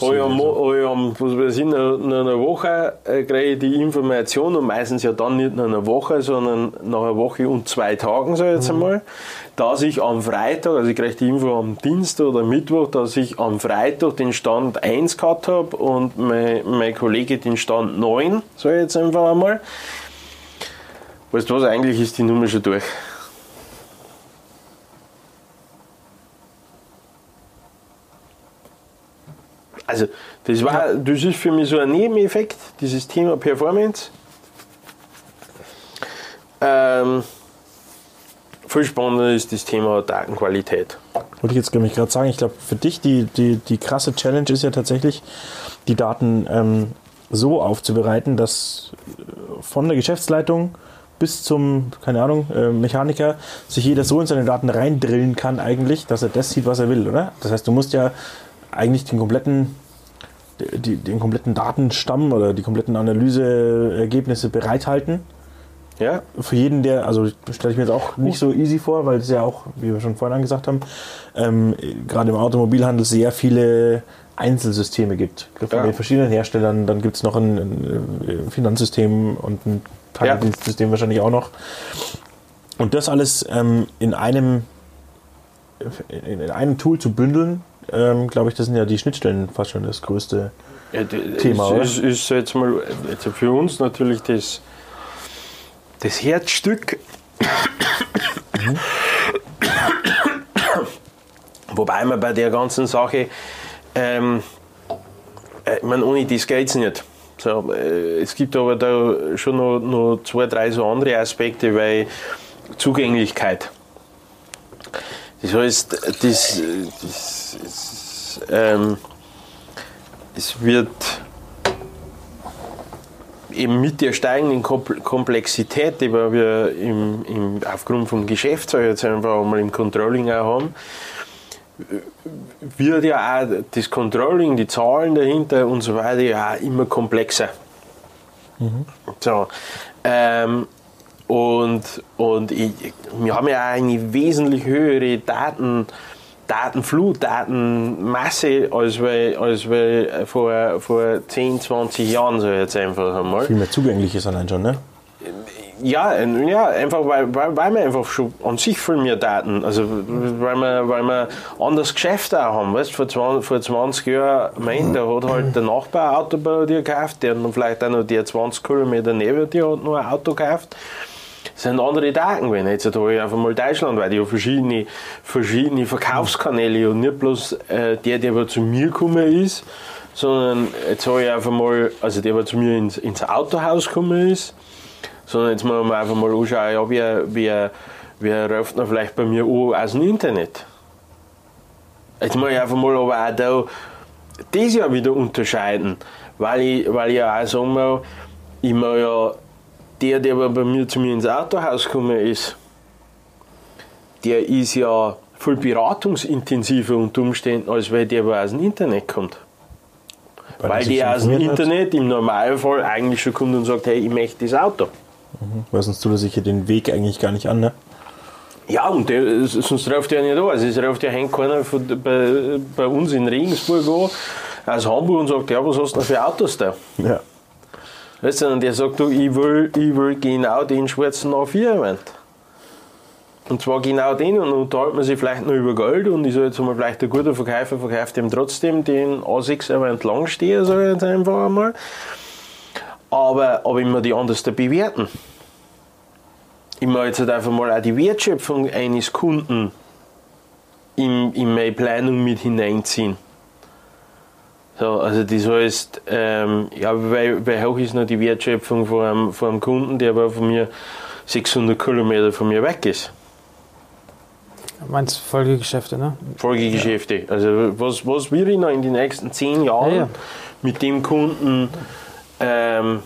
Habe ich am, habe ich nach einer Woche äh, kriege ich die Information und meistens ja dann nicht nach einer Woche, sondern nach einer Woche und zwei Tagen, sage ich jetzt einmal, dass ich am Freitag, also ich kriege die Info am Dienstag oder Mittwoch, dass ich am Freitag den Stand 1 gehabt habe und mein, mein Kollege den Stand 9, sage ich jetzt einfach einmal. Weißt du was, eigentlich ist die Nummer schon durch. Also, das, war, das ist für mich so ein Nebeneffekt, dieses Thema Performance. Ähm, viel spannender ist das Thema Datenqualität. Wollte ich jetzt nämlich gerade sagen, ich glaube, für dich die, die, die krasse Challenge ist ja tatsächlich, die Daten ähm, so aufzubereiten, dass äh, von der Geschäftsleitung bis zum, keine Ahnung, äh, Mechaniker sich jeder so in seine Daten reindrillen kann eigentlich, dass er das sieht, was er will, oder? Das heißt, du musst ja eigentlich den kompletten, die, den kompletten Datenstamm oder die kompletten Analyseergebnisse bereithalten Ja? für jeden, der, also stelle ich mir jetzt auch nicht so easy vor, weil es ja auch, wie wir schon vorhin angesagt haben, ähm, gerade im Automobilhandel sehr viele Einzelsysteme gibt. Von Ja. den verschiedenen Herstellern. Dann gibt es noch ein, ein Finanzsystem und ein Teildienstsystem wahrscheinlich auch noch. Und das alles ähm, in einem in in einem Tool zu bündeln, ähm, glaube ich, das sind ja die Schnittstellen fast schon das größte. Ja, Thema, ist, ist, ist jetzt mal jetzt für uns natürlich das, das Herzstück. Wobei man bei der ganzen Sache, ähm, äh, ich meine, ohne das geht es nicht. So, äh, es gibt aber da schon noch, noch zwei, drei so andere Aspekte, weil Zugänglichkeit. Das heißt, das, das, das ähm, es wird eben mit der steigenden Kom- Komplexität, die wir im, im, aufgrund vom Geschäft jetzt einfach mal im Controlling auch haben, wird ja auch das Controlling, die Zahlen dahinter und so weiter ja auch immer komplexer. So, ähm, und und ich, wir haben ja auch eine wesentlich höhere Daten, Datenflut, Datenmasse, als wir, als wir vor, vor 10, 20 Jahren, so jetzt einfach einmal. Viel mehr zugänglich ist allein schon, ne? Ja, ja einfach weil, weil, weil wir einfach schon an sich viel mehr Daten, also weil wir, weil wir anderes Geschäft auch haben. Weißt, vor, 20, vor 20 Jahren, mein, da hat halt der Nachbar ein Auto bei dir gekauft, der dann vielleicht auch noch die 20 Kilometer neben dir hat noch ein Auto gekauft. Sind andere Daten gewesen. Ich einfach mal Deutschland, weil ich habe verschiedene, verschiedene Verkaufskanäle und nicht bloß äh, der, der aber zu mir gekommen ist, sondern jetzt habe ich einfach mal, also der, der zu mir ins, ins Autohaus gekommen ist, sondern jetzt muss man einfach mal anschauen, ja, wer, wer, wer ruft noch vielleicht bei mir an aus dem Internet. Jetzt muss ich einfach mal aber auch da das ja wieder unterscheiden, weil ich, weil ich ja auch sagen muss, ich muss ja, der, der aber bei mir zu mir ins Autohaus gekommen ist, der ist ja viel beratungsintensiver unter Umständen, als weil der aber aus dem Internet kommt. Weil Weil, er der aus dem informiert hat. Internet im Normalfall eigentlich schon kommt und sagt, hey, ich möchte das Auto. Weil sonst tut er sich ja den Weg eigentlich gar nicht an, ne? Ja, und der, sonst ruft er nicht an. Also es ruft ja keiner von, bei, bei uns in Regensburg an, aus Hamburg und sagt, ja, was hast du denn für Autos da? Ja. Weißt du, und der sagt, du, ich will, ich will genau den schwarzen A4-Event. Und zwar genau den, und dann unterhalten man sich vielleicht noch über Geld und ich sage jetzt mal, vielleicht ein guter Verkäufer verkauft ihm trotzdem den A6-Event Langsteher, sage ich jetzt einfach einmal. Aber, aber immer die anders bewerten. Ich muss jetzt halt einfach mal auch die Wertschöpfung eines Kunden in, in meine Planung mit hineinziehen. So, also das heißt, ähm, ja, weil, weil hoch ist noch die Wertschöpfung von einem, von einem Kunden, der aber von mir 600 Kilometer von mir weg ist. Meinst du Folgegeschäfte, ne? Folgegeschäfte. Also was, was will ich noch in den nächsten 10 Jahren Ja, ja. mit dem Kunden, ähm,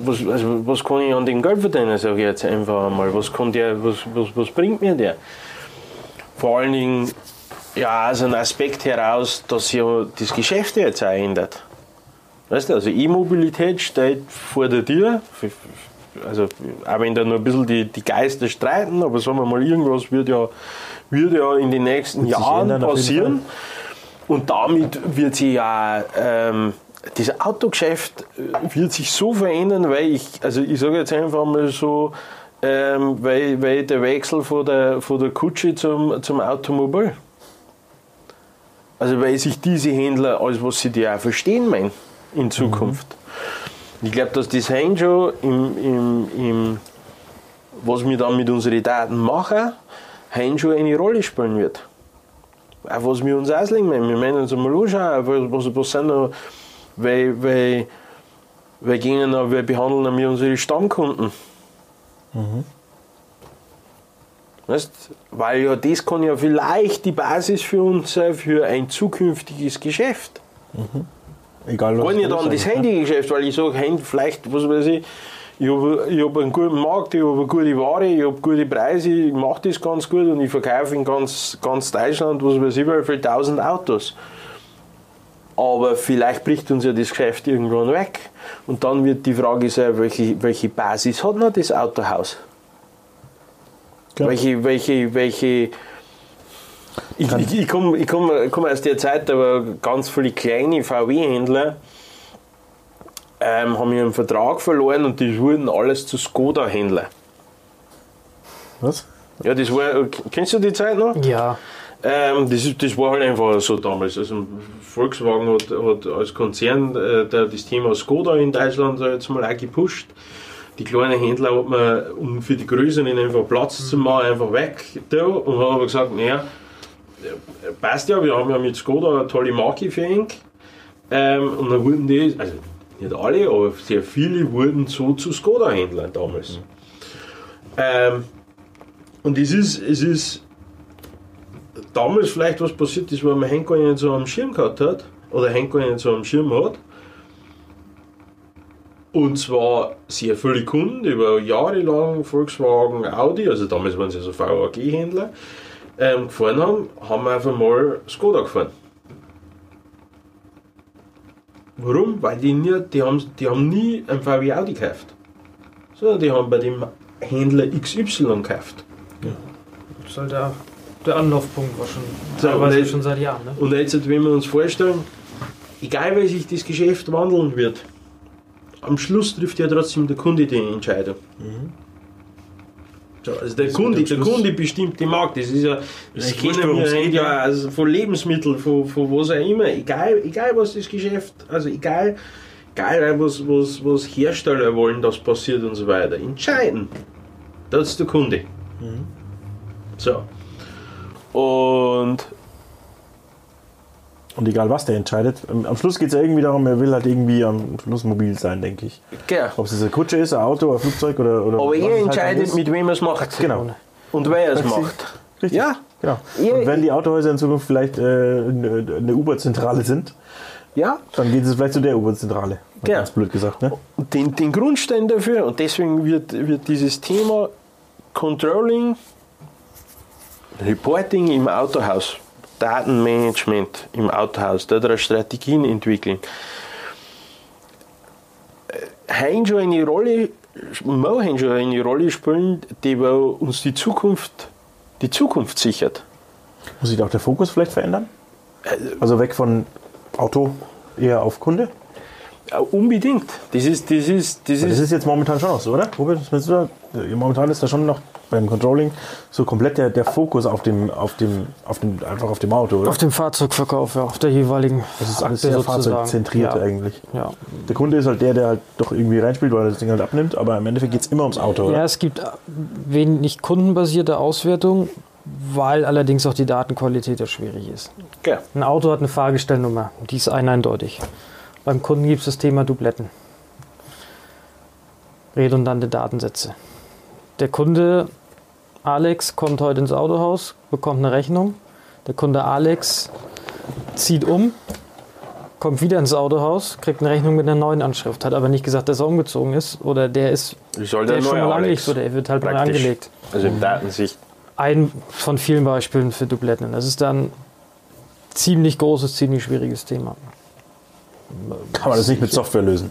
was, also was kann ich an dem Geld verdienen, sage ich jetzt einfach einmal. Was, kann der, was, was, was bringt mir der? Vor allen Dingen ja, aus einem Aspekt heraus, dass sich ja das Geschäft jetzt auch ändert. Weißt du, also E-Mobilität steht vor der Tür, also auch wenn da noch ein bisschen die, die Geister streiten, aber sagen wir mal, irgendwas wird ja, wird ja in den nächsten Wird Jahren passieren. Und damit wird sich ja ähm, das Autogeschäft wird sich so verändern, weil ich, also ich sage jetzt einfach mal so, ähm, weil, weil der Wechsel von der, von der Kutsche zum, zum Automobil. Also weil sich diese Händler, als was sie die auch verstehen meinen in Zukunft. Ich glaube, dass das Hein schon im, im, im, was wir dann mit unseren Daten machen, schon eine Rolle spielen wird. Auch was wir uns auslegen meinen. Wir meinen uns einmal anschauen, was, was, sind noch, weil, weil, weil, gehen noch, wir behandeln wir unsere Stammkunden. Weißt, weil ja das kann ja vielleicht die Basis für uns sein, für ein zukünftiges Geschäft. Egal Gar nicht das an das? Handygeschäft, weil ich sage, vielleicht, was weiß ich, ich habe hab einen guten Markt, ich habe eine gute Ware, ich habe gute Preise, ich mache das ganz gut und ich verkaufe in ganz, ganz Deutschland, was weiß ich, wie viel tausend Autos. Aber vielleicht bricht uns ja das Geschäft irgendwann weg. Und dann wird die Frage sein, welche, welche Basis hat noch das Autohaus? Klar. Welche, welche, welche. Ich, ich, ich komme ich komm, komm aus der Zeit, da war ganz viele kleine VW-Händler ähm, haben ihren Vertrag verloren und die wurden alles zu Skoda-Händler. Was? Ja, das war, kennst du die Zeit noch? Ja, Ähm, das, ist- das war halt einfach so damals. Also Volkswagen hat, hat als Konzern äh, der, das Thema Skoda in Deutschland jetzt mal auch gepusht. Die kleinen Händler hat man, um für die Größeren einfach Platz zu machen, einfach weg da und hat aber gesagt, naja, passt ja, wir haben ja mit Skoda eine tolle Marke für ihn. Ähm, und dann wurden die, also nicht alle, aber sehr viele wurden so zu Skoda-Händlern damals. Ähm, und es ist, es ist damals vielleicht was passiert ist, weil man Henk gar nicht so am Schirm gehabt hat, oder Henk gar nicht so am Schirm hat. Und zwar sehr viele Kunden über Jahre lang Volkswagen, Audi, also damals waren sie so VAG-Händler, ähm, gefahren haben, haben einfach mal Skoda gefahren. Warum? Weil die, nie, die, haben, die haben nie ein VW Audi gekauft, sondern die haben bei dem Händler XY gekauft. das ist halt der, der Anlaufpunkt war schon, So, teilweise und- schon seit Jahren. Ne? Und jetzt, wenn wir uns vorstellen, egal wie sich das Geschäft wandeln wird, am Schluss trifft ja trotzdem der Kunde die Entscheidung. So, also der, Kunde, der Kunde bestimmt die Markt. Das ist ja, das es geht, ja also von Lebensmitteln, von, von was auch immer. Egal, egal was das Geschäft, also egal, egal was, was, was Hersteller wollen, das passiert und so weiter. Entscheiden. Das ist der Kunde. So. Und Und egal was der entscheidet, am am Schluss geht es ja irgendwie darum, er will halt irgendwie am Schluss mobil sein, denke ich. genau. Ob es eine Kutsche ist, ein Auto, ein Flugzeug oder. oder Aber er halt entscheidet, ist. mit wem er es macht. Genau. Und wer es macht. Richtig. Ja. Genau. Ihr- Und wenn die Autohäuser in Zukunft vielleicht äh, eine, eine Uber-Zentrale sind, Ja, dann geht es vielleicht zu der Uber-Zentrale. Genau. Ganz blöd gesagt, ne? den, den Grundstein dafür und deswegen wird, wird dieses Thema Controlling, Reporting im Autohaus, Datenmanagement im Autohaus, da Strategien entwickeln, äh, haben schon eine Rolle, haben schon eine Rolle spielen, die uns die Zukunft, die Zukunft sichert. Muss sich auch der Fokus vielleicht verändern? Äh, Also weg von Auto eher auf Kunde? Ja, unbedingt. Das ist, das ist, das Das ist, ist jetzt momentan schon noch so, oder? Robert, was meinst du da? Momentan ist da schon noch beim Controlling so komplett der, der Fokus auf dem, auf dem, auf dem, einfach auf dem Auto, oder? Auf dem Fahrzeugverkauf, ja, auf der jeweiligen das ist alles Akte sehr fahrzeugzentriert ja. eigentlich. Ja. Der Kunde ist halt der, der halt doch irgendwie reinspielt, weil er das Ding halt abnimmt, aber im Endeffekt geht es immer ums Auto, oder? ja, es gibt wenig kundenbasierte Auswertung, weil allerdings auch die Datenqualität ja schwierig ist. ja. Ein Auto hat eine Fahrgestellnummer, die ist eindeutig. Beim Kunden gibt es das Thema Dubletten. Redundante Datensätze. Der Kunde Alex kommt heute ins Autohaus, bekommt eine Rechnung. Der Kunde Alex zieht um, kommt wieder ins Autohaus, kriegt eine Rechnung mit einer neuen Anschrift, hat aber nicht gesagt, dass er umgezogen ist oder der ist, der der ist schon mal angelegt oder er wird halt neu angelegt. Also in Datensicht. Ein von vielen Beispielen für Dubletten. Das ist dann ziemlich großes, ziemlich schwieriges Thema. Kann man das nicht mit Software lösen?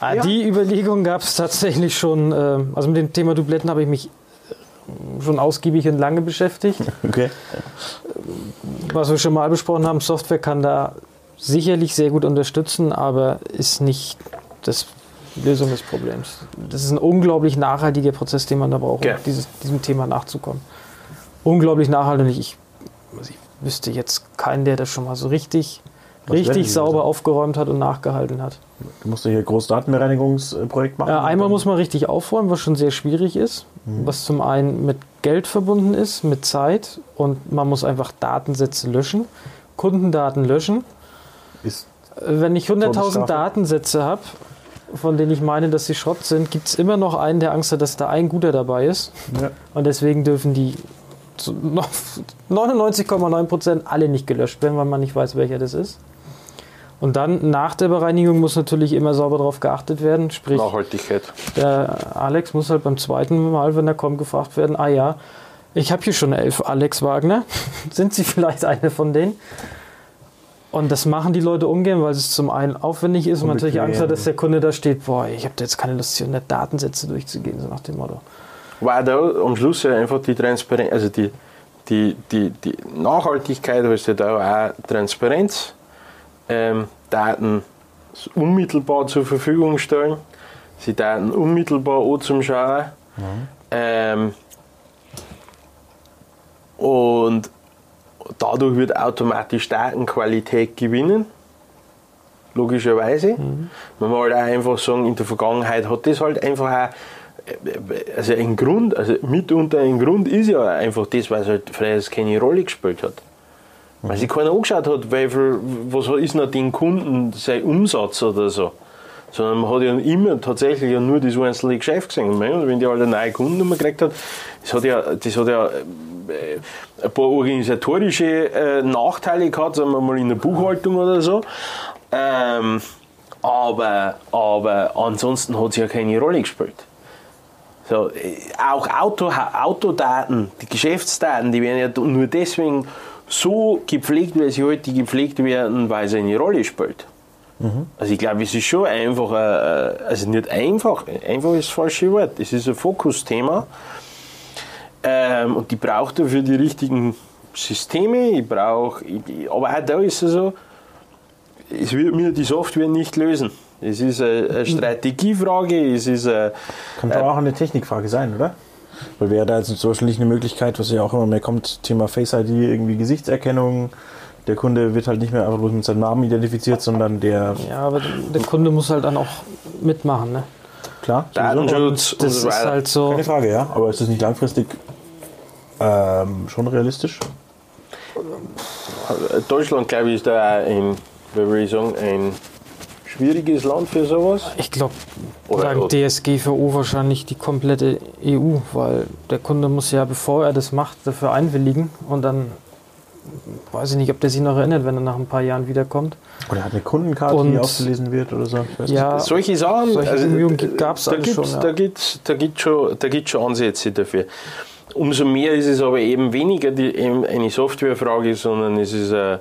Ah, Die Überlegung gab es tatsächlich schon. äh, Also mit dem Thema Dubletten habe ich mich äh, schon ausgiebig und lange beschäftigt. [LAUGHS] Okay. Was wir schon mal besprochen haben, Software kann da sicherlich sehr gut unterstützen, aber ist nicht das Lösung des Problems. Das ist ein unglaublich nachhaltiger Prozess, den man da braucht, um Ja. dieses, diesem Thema nachzukommen. Unglaublich nachhaltig. Ich, also ich wüsste jetzt keinen, der das schon mal so richtig, richtig sauber Lösungen? aufgeräumt hat und nachgehalten hat. Du musst ja hier Großdatenbereinigungsprojekt machen. Äh, einmal muss man richtig aufräumen, was schon sehr schwierig ist, was zum einen mit Geld verbunden ist, mit Zeit und man muss einfach Datensätze löschen, Kundendaten löschen. Ist, Äh, Wenn ich 100.000 Todesstrafe. Datensätze habe, von denen ich meine, dass sie Schrott sind, gibt es immer noch einen, der Angst hat, dass da ein guter dabei ist. ja. Und deswegen dürfen die 99,9% alle nicht gelöscht werden, weil man nicht weiß, welcher das ist. Und dann nach der Bereinigung muss natürlich immer sauber darauf geachtet werden. Sprich, Nachhaltigkeit. der Alex muss halt beim zweiten Mal, wenn er kommt, gefragt werden, ah ja, ich habe hier schon elf Alex Wagner. [LAUGHS] Sind Sie vielleicht eine von denen? Und das machen die Leute ungern, weil es zum einen aufwendig ist und man natürlich. Angst hat, dass der Kunde da steht, boah, ich habe jetzt keine Lust, hier 100 Datensätze durchzugehen, so nach dem Motto. Weil da am Schluss ja einfach die Transparenz, also die, die, die, die Nachhaltigkeit heißt ja da auch Transparenz, ähm, Daten unmittelbar zur Verfügung stellen, sie Daten unmittelbar anzuschauen. Ähm, und dadurch wird automatisch Datenqualität gewinnen. Logischerweise. Man muss halt auch einfach sagen, in der Vergangenheit hat das halt einfach auch also ein Grund, also mitunter ein Grund ist ja einfach das, weil es halt freies keine Rolle gespielt hat. Weil sich keiner angeschaut hat, wie viel, was ist noch den Kunden sein Umsatz oder so. Sondern man hat ja immer tatsächlich ja nur das einzelne Geschäft gesehen. Und wenn die halt eine neue Kundennummer gekriegt hat, das hat ja, das hat ja äh, ein paar organisatorische äh, Nachteile gehabt, sagen wir mal in der Buchhaltung oder so. Ähm, aber, aber ansonsten hat es ja keine Rolle gespielt. So, äh, auch Auto, Autodaten, die Geschäftsdaten, die werden ja nur deswegen so gepflegt, weil sie heute gepflegt werden, weil sie eine Rolle spielt. Also ich glaube, es ist schon einfach, äh, also nicht einfach, einfach ist das falsche Wort, es ist ein Fokusthema ähm, und die braucht dafür die richtigen Systeme, ich brauche, aber auch da ist es so, es wird mir die Software nicht lösen. Es ist eine, eine Strategiefrage, es ist eine, Kann doch auch eine Technikfrage sein, oder? Weil wäre da jetzt zum Beispiel nicht eine Möglichkeit, was ja auch immer mehr kommt, Thema Face ID, irgendwie Gesichtserkennung. Der Kunde wird halt nicht mehr einfach bloß mit seinem Namen identifiziert, sondern der, Ja, aber der Kunde muss halt dann auch mitmachen. Ne? klar. Datenschutz und, Das so ist halt so. Keine Frage, ja. Aber ist das nicht langfristig ähm, schon realistisch? Deutschland, glaube ich, ist da ein, wie will ich sagen, ein schwieriges Land für sowas. Ich glaube, oder- DSGVO wahrscheinlich die komplette EU, weil der Kunde muss ja, bevor er das macht, dafür einwilligen und dann weiß ich nicht, ob der sich noch erinnert, wenn er nach ein paar Jahren wiederkommt. Oder hat eine Kundenkarte, Und- die ausgelesen wird oder so? Ja, Solche Sachen, Solche also, Bemühungen gab's da alles schon, ja. Da gibt es da gibt's schon, da gibt's schon Ansätze dafür. Umso mehr ist es aber eben weniger die, eben eine Softwarefrage, sondern es ist eine,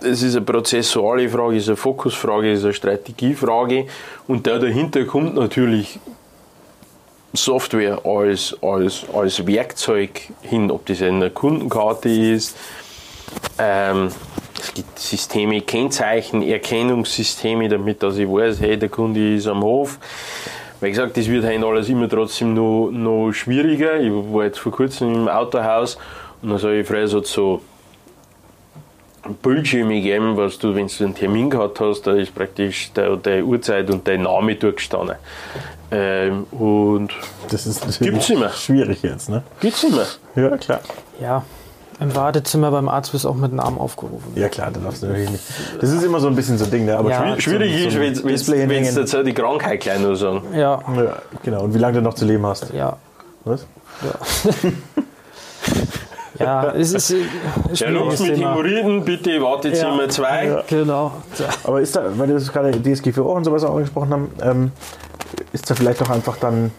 es ist eine prozessuale Frage, es ist eine Fokusfrage, es ist eine Strategiefrage. Und da dahinter kommt natürlich Software als, als, als Werkzeug hin, ob das eine Kundenkarte ist. Ähm, es gibt Systeme, Kennzeichen, Erkennungssysteme, damit dass ich weiß, hey, der Kunde ist am Hof. Wie gesagt, das wird halt alles immer trotzdem noch, noch schwieriger. Ich war jetzt vor kurzem im Autohaus und dann sage ich frei, so Bildschirme gegeben, was du, wenn du einen Termin gehabt hast, da ist praktisch deine Uhrzeit und dein Name durchgestanden. Ähm, und Das ist natürlich Gibt's immer. schwierig jetzt, ne? gibt's immer. Ja, klar. ja, im Wartezimmer beim Arzt wirst du auch mit Namen aufgerufen. Ja, klar, da darfst du natürlich nicht. Das ist immer so ein bisschen so ein Ding, ne? Aber Ja. schwierig- ist, so wenn du hinhängen. jetzt auch die Krankheit gleich noch sagen. Ja, Ja, genau. Und wie lange du noch zu leben hast. ja, Was? ja, [LAUGHS] [LAUGHS] es ist ein [LAUGHS] Der läuft mit. Hämorrhoiden, bitte Wartezimmer Ja. 2. Genau. Aber ist da, weil wir das gerade DSGVO und sowas auch angesprochen haben, ähm, ist da vielleicht auch einfach dann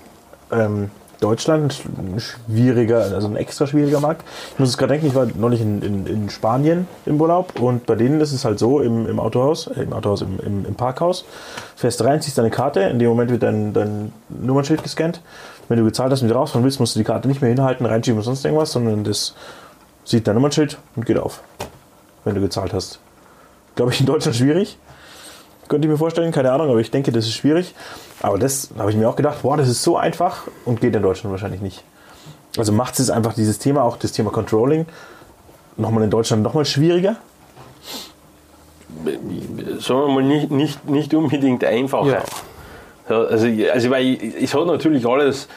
ähm, Deutschland ein schwieriger, also ein extra schwieriger Markt. Ich muss es gerade denken, ich war neulich in, in, in Spanien im Urlaub und bei denen ist es halt so im, im Autohaus, äh, im Autohaus, im, im, im Parkhaus, fährst rein, ziehst deine Karte, in dem Moment wird dein, dein Nummernschild gescannt. Wenn du gezahlt hast und wieder rausfahren willst, musst du die Karte nicht mehr hinhalten, reinschieben und sonst irgendwas, sondern das sieht dein Nummernschild und geht auf, wenn du gezahlt hast. Glaube ich in Deutschland schwierig. Könnte ich mir vorstellen, keine Ahnung, aber ich denke, das ist schwierig. Aber das habe ich mir auch gedacht, boah, das ist so einfach und geht in Deutschland wahrscheinlich nicht. Also macht es einfach dieses Thema, auch das Thema Controlling, nochmal in Deutschland nochmal schwieriger. sagen wir mal, nicht, nicht, nicht unbedingt einfacher. Ja. Ja, also, also weil es hat natürlich alles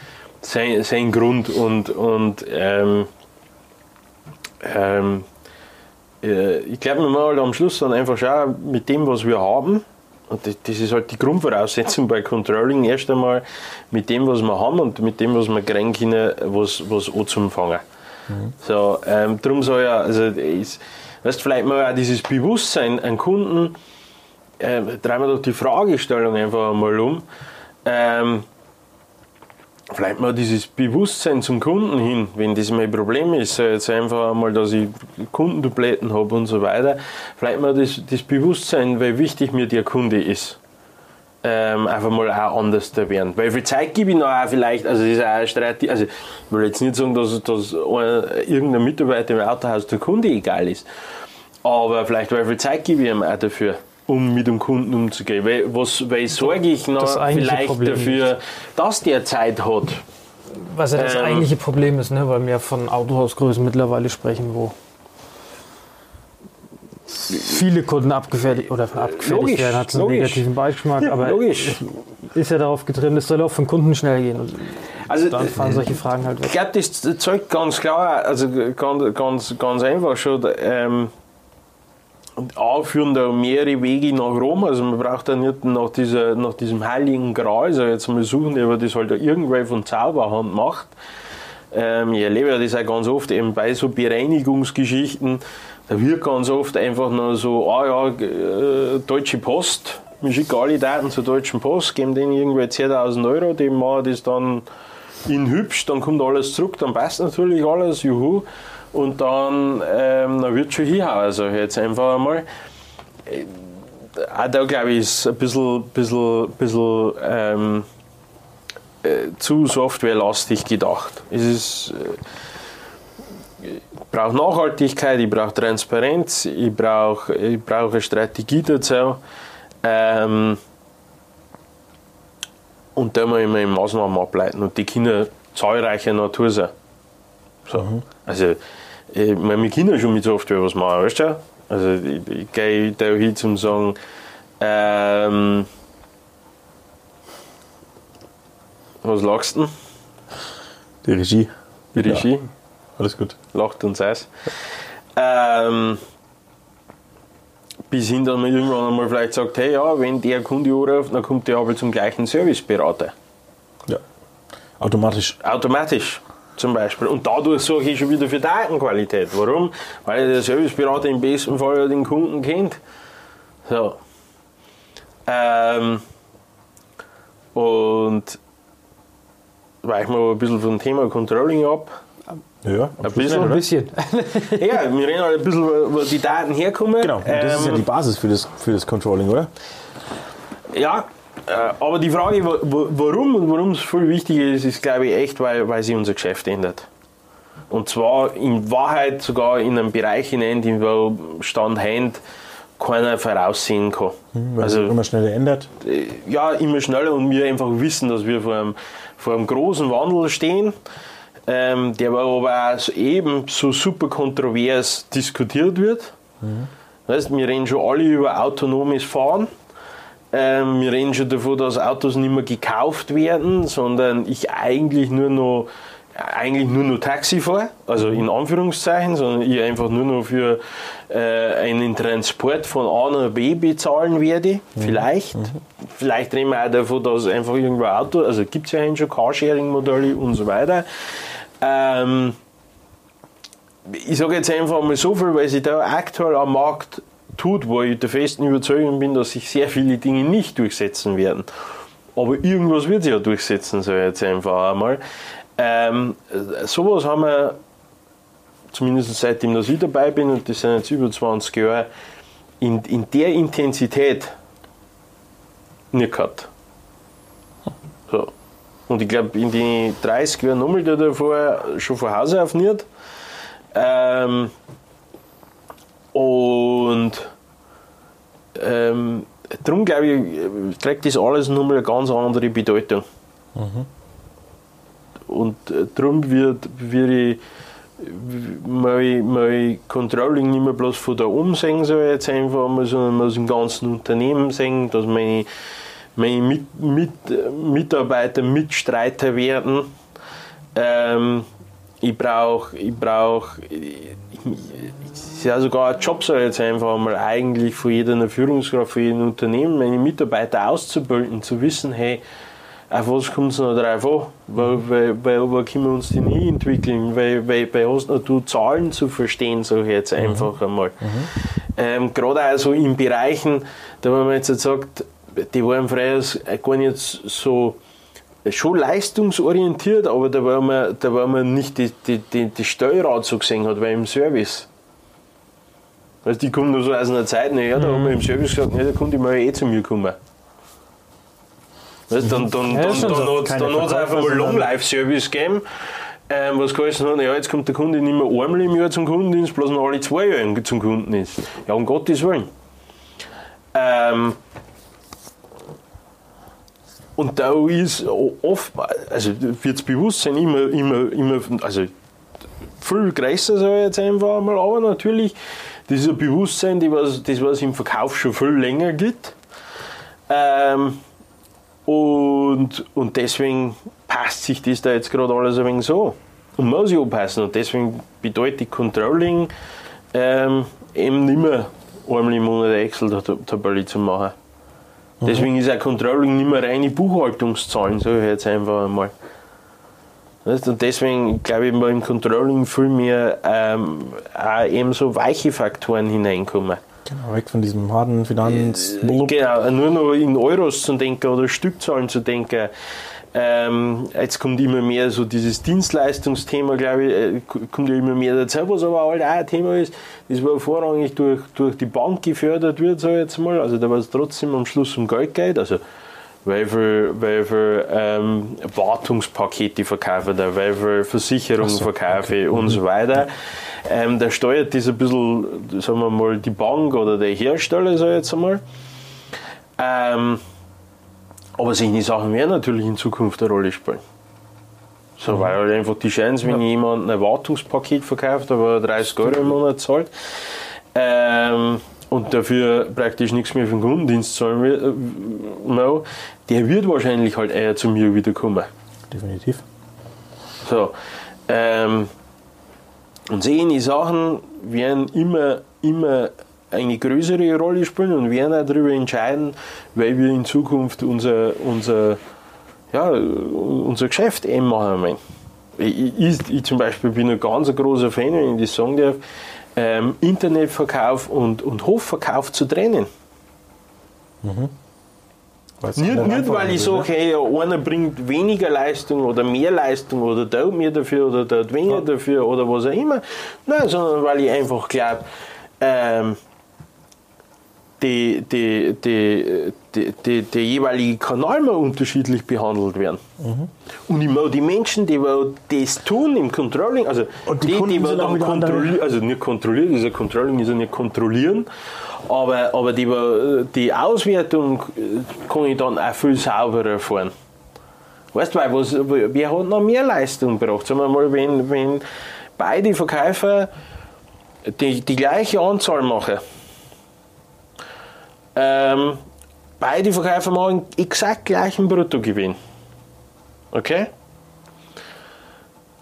seinen sein Grund und, und ähm, ähm, äh, ich glaube, wir müssen halt am Schluss dann einfach schauen, mit dem, was wir haben, und das, das ist halt die Grundvoraussetzung bei Controlling, erst einmal mit dem, was wir haben und mit dem, was wir kriegen können, was, was anzufangen. Mhm. So, ähm, darum soll ja, also, ist, weißt, vielleicht mal auch dieses Bewusstsein an Kunden, äh, wir doch die Fragestellung einfach mal um. Ähm, vielleicht mal dieses Bewusstsein zum Kunden hin, wenn das mein Problem ist, so jetzt einfach mal, dass ich Kundendubletten habe und so weiter, vielleicht mal das, das Bewusstsein, wie wichtig mir der Kunde ist. Ähm, einfach mal auch anders zu werden. Weil viel Zeit gebe ich noch auch vielleicht, also das ist auch eine Strategie, also ich will jetzt nicht sagen, dass, dass irgendein Mitarbeiter im Autohaus der Kunde egal ist, aber vielleicht, weil viel Zeit gebe ich ihm auch dafür um mit dem Kunden umzugehen. Weil, was, weil sorge ich noch vielleicht Problem dafür, dass der Zeit hat. Was ja das Ähm. eigentliche Problem ist, ne? weil wir von Autohausgrößen mittlerweile sprechen, wo viele Kunden abgefertigt oder abgefertigt Logisch, werden, hat einen logisch. negativen Beigeschmack, aber logisch. ist ja darauf getrimmt, es soll auch für den Kunden schnell gehen. Und Also, dann fallen solche Fragen halt Ich weg. glaube, das zeigt ganz klar, also ganz, ganz, ganz einfach schon, ähm, und A führen da mehrere Wege nach Rom, also man braucht da nicht nach, dieser, nach diesem heiligen Gral, also jetzt mal suchen, aber das halt irgendwer von Zauberhand macht. Ähm, ich erlebe ja das auch ganz oft eben bei so Bereinigungsgeschichten, da wird ganz oft einfach nur so, ah ja, äh, Deutsche Post, wir schicken alle Daten zur Deutschen Post, geben denen irgendwie 10.000 Euro, die machen das dann in hübsch, dann kommt alles zurück, dann passt natürlich alles, juhu. Und dann, ähm, dann wird schon hinhauen, also jetzt einfach einmal. Äh, Auch da glaube ich, ist ein bisschen, bisschen, bisschen ähm, äh, zu softwarelastig gedacht. Es ist, äh, ich brauche Nachhaltigkeit, ich brauche Transparenz, ich brauche ich brauch eine Strategie dazu. Ähm, und da muss ich mir Maßnahmen ableiten und die Kinder zahlreicher Natur sein. So. Also, ich meine, wir können schon mit Software was machen, weißt du? Also, ich, ich gehe da hin zum sagen, ähm, was lachst du denn? Die Regie. Die Regie? Alles gut. lacht uns aus. Ähm, bis hin, dass man irgendwann einmal vielleicht sagt, hey ja, wenn der Kunde anruft, dann kommt der aber zum gleichen Serviceberater. Ja. Automatisch. Automatisch zum Beispiel. Und dadurch sorge ich schon wieder für Datenqualität. Warum? Weil der Serviceberater im besten Fall ja den Kunden kennt. So. Ähm, und weichen wir ein bisschen vom Thema Controlling ab. Ja, Ein bisschen. Ein [LAUGHS] bisschen. Ja, wir reden halt ein bisschen, wo die Daten herkommen. Genau, und das ist ja Ähm, die Basis für das, für das Controlling, oder? Ja, aber die Frage, wa- wa- warum und warum es voll wichtig ist, ist glaube ich echt, weil, weil sich unser Geschäft ändert. Und zwar in Wahrheit sogar in einem Bereich hinein, den wir Stand Hand keiner voraussehen kann. Weil Also immer schneller ändert. äh, ja, immer schneller und wir einfach wissen, dass wir vor einem, vor einem großen Wandel stehen, ähm, der aber auch so eben so super kontrovers diskutiert wird. Weißt, wir reden schon alle über autonomes Fahren. Ähm, wir reden schon davon, dass Autos nicht mehr gekauft werden, sondern ich eigentlich nur noch eigentlich nur noch Taxi fahre, also in Anführungszeichen, sondern ich einfach nur noch für äh, einen Transport von A nach B bezahlen werde, vielleicht. Vielleicht reden wir auch davon, dass einfach irgendwo Auto, also gibt es ja schon Carsharing-Modelle und so weiter. Ähm, ich sage jetzt einfach mal so viel, weil sich da aktuell am Markt tut, wo ich der festen Überzeugung bin, dass sich sehr viele Dinge nicht durchsetzen werden. Aber irgendwas wird sich ja durchsetzen, so jetzt einfach einmal. Ähm, sowas haben wir, zumindest seitdem dass ich dabei bin, und das sind jetzt über 20 Jahre, in, in der Intensität nie gehabt. So. Und ich glaube, in den 30 Jahren nochmal da davor schon von Hause auf nicht. Ähm, und ähm, darum glaube ich, trägt das alles nochmal eine ganz andere Bedeutung. Und äh, darum wird, wird ich mein, mein Controlling nicht mehr bloß von da oben sehen, so jetzt einfach mal, sondern aus dem ganzen Unternehmen sehen, dass meine, meine mit, mit, Mitarbeiter Mitstreiter werden. Ähm, ich brauche, ich brauch, es ist ja sogar ein Job, so jetzt einfach mal eigentlich von jeder Führungskraft, von jedem Unternehmen, meine Mitarbeiter auszubilden, zu wissen, hey, auf was kommt es noch drauf an? Weil, weil, weil, weil können wir uns die nie entwickeln? Weil, weil, weil hast du Zahlen zu verstehen, sage ich jetzt einfach einmal. Ähm, Gerade auch so in Bereichen, da wo man jetzt sagt, die waren früher gar nicht so schon leistungsorientiert, aber da war man, da war man nicht die, die, die, die Steuerrad so gesehen hat, weil im Service. Also die kommen nur so aus einer Zeit, naja, da haben wir im Service gesagt, nee, da konnte ich mal eh zu mir kommen. Weißt, dann dann, Ja, dann, dann, hat es einfach mal Long-Life-Service gegeben, ähm, was geheißen hat, ja, jetzt kommt der Kunde nicht mehr einmal im Jahr zum Kundendienst, bloß noch alle zwei Jahre zum Kundendienst. Ja, um Gottes Willen. Ähm, und da ist oft, also wird das Bewusstsein immer, immer, immer, also viel größer, sage ich jetzt einfach einmal, aber natürlich, das ist ein Bewusstsein, das was, das was im Verkauf schon viel länger gibt. Ähm, und, und deswegen passt sich das da jetzt gerade alles ein wenig so. Und muss ich anpassen. Und deswegen bedeutet Controlling ähm, eben nicht mehr einmal im Monat eine Excel-Tabelle zu machen. Deswegen ist auch Controlling nicht mehr reine Buchhaltungszahlen, sage ich jetzt einfach einmal. Und deswegen glaube ich, mal im Controlling viel mehr ähm, auch eben so weiche Faktoren hineinkommen. Genau, weg von diesem harten Finanz. Genau, nur noch in Euros zu denken oder Stückzahlen zu denken. Ähm, jetzt kommt immer mehr so dieses Dienstleistungsthema, glaube ich, äh, kommt ja immer mehr dazu, was aber halt auch ein Thema ist, das war vorrangig durch, durch die Bank gefördert wird, ich jetzt mal, also da war es trotzdem am Schluss um Geld geht, also weil viel ähm, Wartungspakete verkaufe da, weil viel Versicherungen so, verkaufe und so weiter. Ähm, da steuert das ein bisschen, sagen wir mal, die Bank oder der Hersteller, ich jetzt einmal. Ähm, aber solche Sachen werden natürlich in Zukunft eine Rolle spielen. So, weil halt einfach die Chance, wenn jemand ein Wartungspaket verkauft, aber 30 Euro im Monat zahlt, ähm, und dafür praktisch nichts mehr für den Kundendienst zahlen will, äh, no, der wird wahrscheinlich halt eher zu mir wieder kommen. Definitiv. So, ähm, und solche Sachen werden immer, immer eine größere Rolle spielen und werden auch darüber entscheiden, weil wir in Zukunft unser, unser, ja, unser Geschäft eben machen wollen. Ich, ich, ich zum Beispiel bin ein ganz großer Fan, wenn ich das sagen darf, ähm, Internetverkauf und, und Hofverkauf zu trennen. Weil's Nicht, nicht weil ich sage, hey, einer bringt weniger Leistung oder mehr Leistung oder tut mir dafür oder tut weniger dafür oder was auch immer. Nein, sondern weil ich einfach glaube, ähm, die, die, die, die, die, der jeweilige Kanal mal unterschiedlich behandelt werden. Und ich mag die Menschen, die das tun im Controlling, also Und die die, Kunden die auch dann kontrollieren, also nicht kontrollieren, ja Controlling ist ja nicht kontrollieren, aber, aber die, die Auswertung äh, kann ich dann auch viel sauberer fahren. Weißt du, weil was, wer hat noch mehr Leistung gebracht? Sagen wir mal, wenn, wenn beide Verkäufer die, die gleiche Anzahl machen, ähm, beide Verkäufer machen exakt gleichen Bruttogewinn. Okay?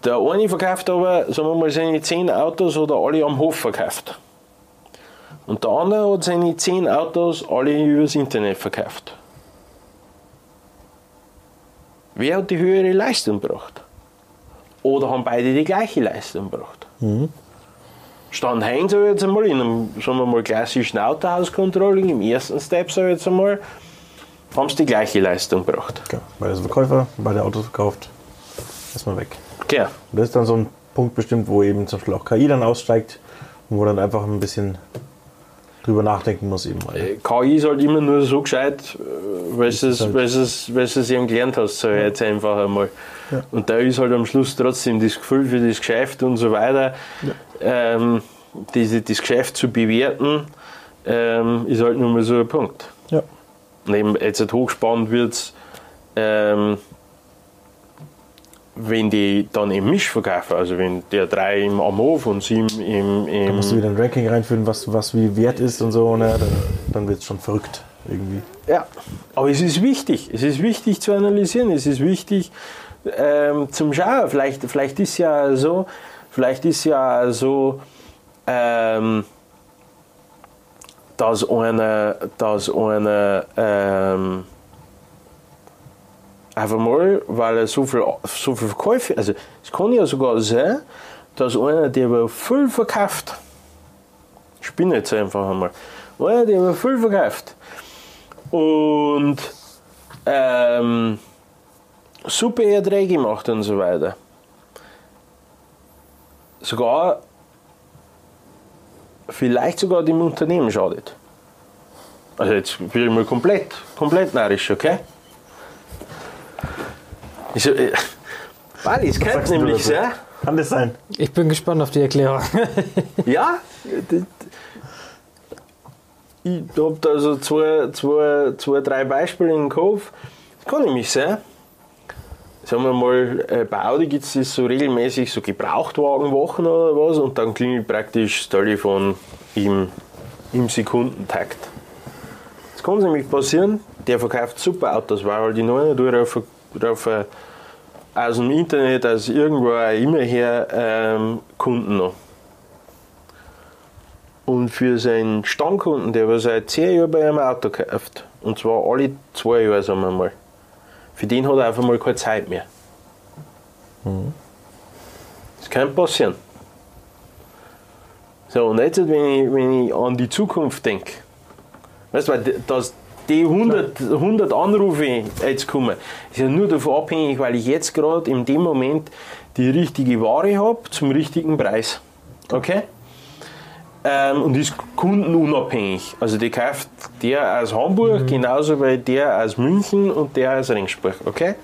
Der eine verkauft aber, sagen wir mal, seine 10 Autos oder alle am Hof verkauft. Und der andere hat seine 10 Autos alle übers Internet verkauft. Wer hat die höhere Leistung gebracht? Oder haben beide die gleiche Leistung gebracht? Stand ich jetzt einmal in einem sagen wir mal, klassischen Autohaus-Controlling, im ersten Step sag ich jetzt einmal, haben sie die gleiche Leistung gebracht. Okay. Beide sind Verkäufer, beide Autos verkauft. erstmal weg. Genau. Und das ist dann so ein Punkt bestimmt, wo eben zum Beispiel auch KI dann aussteigt und wo dann einfach ein bisschen drüber nachdenken muss eben. mal. KI ist halt immer nur so gescheit, äh, weil du es, halt- weil du es, es eben gelernt hast, so jetzt einfach einmal. Ja. Und da ist halt am Schluss trotzdem das Gefühl für das Geschäft und so weiter, ähm, diese, das Geschäft zu bewerten, ähm, ist halt nur mal so ein Punkt. Ja. Und eben jetzt halt hochspannend wird es, ähm, wenn die dann im Misch verkaufen, also wenn der drei im am Hof und sieben im, Da im musst du wieder ein Ranking reinführen, was, was wie wert ist und so. Ne? Dann, dann wird es schon verrückt irgendwie. Ja, aber es ist wichtig. Es ist wichtig zu analysieren. Es ist wichtig ähm, zum Schauen. Vielleicht, vielleicht ist ja so, vielleicht ist ja so, ähm, dass einer, dass einer ähm, einfach mal, weil er so viel, so viel Verkäufe, also es kann ja sogar sein, dass einer, der aber viel verkauft, ich spinne jetzt einfach einmal, einer, der aber viel verkauft, und ähm, super Erträge macht und so weiter. Sogar, vielleicht sogar dem Unternehmen schadet. Also jetzt bin ich mal komplett, komplett narrisch, okay? Ich, äh, weil es könnte sagst du nämlich sein, Kann das sein? Ich bin gespannt auf die Erklärung. [LAUGHS] ja, ich habe da so zwei, zwei, zwei, drei Beispiele im Kopf. Das kann nämlich sein. Sagen wir mal, äh, bei Audi gibt es das so regelmäßig so Gebrauchtwagenwochen oder was und dann klingelt praktisch das Telefon im, im Sekundentakt. Jetzt kann es nämlich passieren, der verkauft super Autos, weil halt die neuen durch auf, auf, äh, aus dem Internet, aus irgendwo auch immer her ähm, Kunden noch. Und für seinen Stammkunden, der was seit 10 Jahren bei einem Auto kauft, und zwar alle zwei Jahre, sagen wir mal, für den hat er einfach mal keine Zeit mehr. Das kann passieren. So, und jetzt, wenn ich, wenn ich an die Zukunft denke, weißt du, weil d- dass die 100, 100 Anrufe jetzt kommen, ist ja nur davon abhängig, weil ich jetzt gerade in dem Moment die richtige Ware habe zum richtigen Preis. Okay? Ähm, und ist kundenunabhängig. Also die kauft der aus Hamburg genauso wie der aus München und der aus Ringsburg. Okay?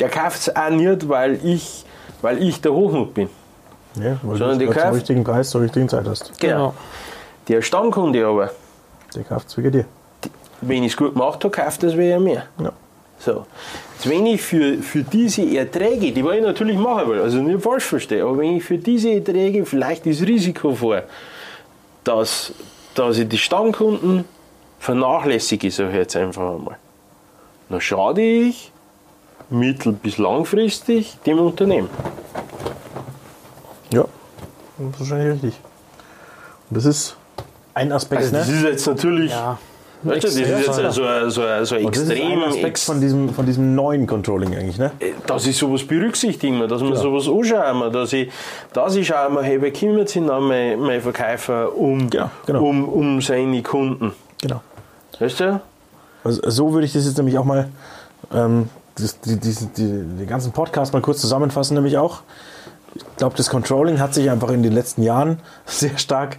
Der kauft es auch nicht, weil ich, weil ich der Hochmut bin. Ja, weil Sondern die du zum richtigen Preis zur richtigen Zeit hast. Genau. Der Stammkunde aber, Der kauft es wegen dir. Wenn ich es gut gemacht habe, kauft das wieder mehr. Ja. So. Jetzt, wenn ich für, für diese Erträge, die ich natürlich machen will, also nicht falsch verstehe, aber wenn ich für diese Erträge vielleicht das Risiko vor, dass, dass ich die Stammkunden vernachlässige, sage ich jetzt einfach einmal, dann schade ich mittel- bis langfristig dem Unternehmen. Ja, das ist wahrscheinlich richtig. Und das ist ein Aspekt, Also das ne? ist jetzt natürlich, Ja. Weißt du, das ist jetzt Extrem. so, ein- so, ein- so ein Und das ist extrem, ein Aspekt von diesem, von diesem neuen Controlling eigentlich, ne? dass ich sowas berücksichtigen muss, dass man sowas anschauen muss, dass ich, dass ich schaue hey, wer kümmert sich dann mein, mein Verkäufer um, Genau, genau. um, um seine Kunden? Genau. Weißt du? Also, so würde ich das jetzt nämlich auch mal, ähm, das, die, die, die, den ganzen Podcast mal kurz zusammenfassen, nämlich auch. Ich glaube, das Controlling hat sich einfach in den letzten Jahren [LAUGHS] sehr stark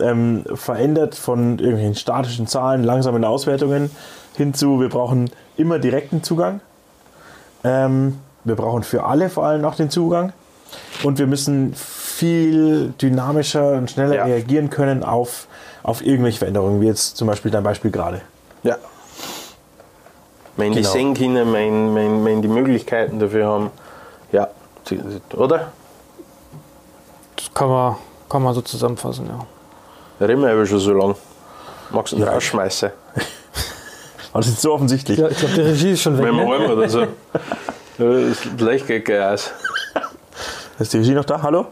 ähm, verändert von irgendwelchen statischen Zahlen, langsamen Auswertungen hinzu, wir brauchen immer direkten Zugang. Ähm, wir brauchen für alle vor allem auch den Zugang. Und wir müssen viel dynamischer und schneller Ja. reagieren können auf, auf irgendwelche Veränderungen, wie jetzt zum Beispiel dein Beispiel gerade. Ja. Wenn die Genau. sehen können, wenn, wenn, wenn die Möglichkeiten dafür haben, ja, oder? Das kann man, kann man so zusammenfassen, ja. Reden wir aber schon so lang. Magst du ihn Ja. rausschmeißen? [LAUGHS] Aber das ist so offensichtlich. ja ich glaube, die Regie ist schon weg. Beim Ne? Räumen oder so. [LAUGHS] Das Licht geht gleich aus. [LAUGHS] Ist die Regie noch da? Hallo?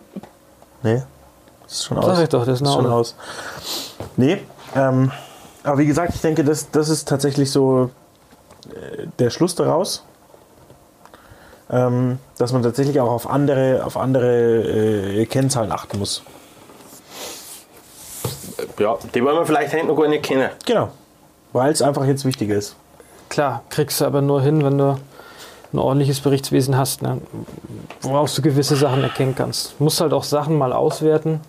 Nee. Ist schon aus. Sag ich doch, das ist ist schon noch aus. Nee. Ähm, aber wie gesagt, ich denke, das, das ist tatsächlich so äh, der Schluss daraus. Ähm, dass man tatsächlich auch auf andere, auf andere äh, Kennzahlen achten muss. Ja, die wollen wir vielleicht noch gar nicht kennen. Genau. Weil es einfach jetzt wichtiger ist. Klar, kriegst du aber nur hin, wenn du ein ordentliches Berichtswesen hast, ne, woraus du gewisse Sachen erkennen kannst. Du musst halt auch Sachen mal auswerten,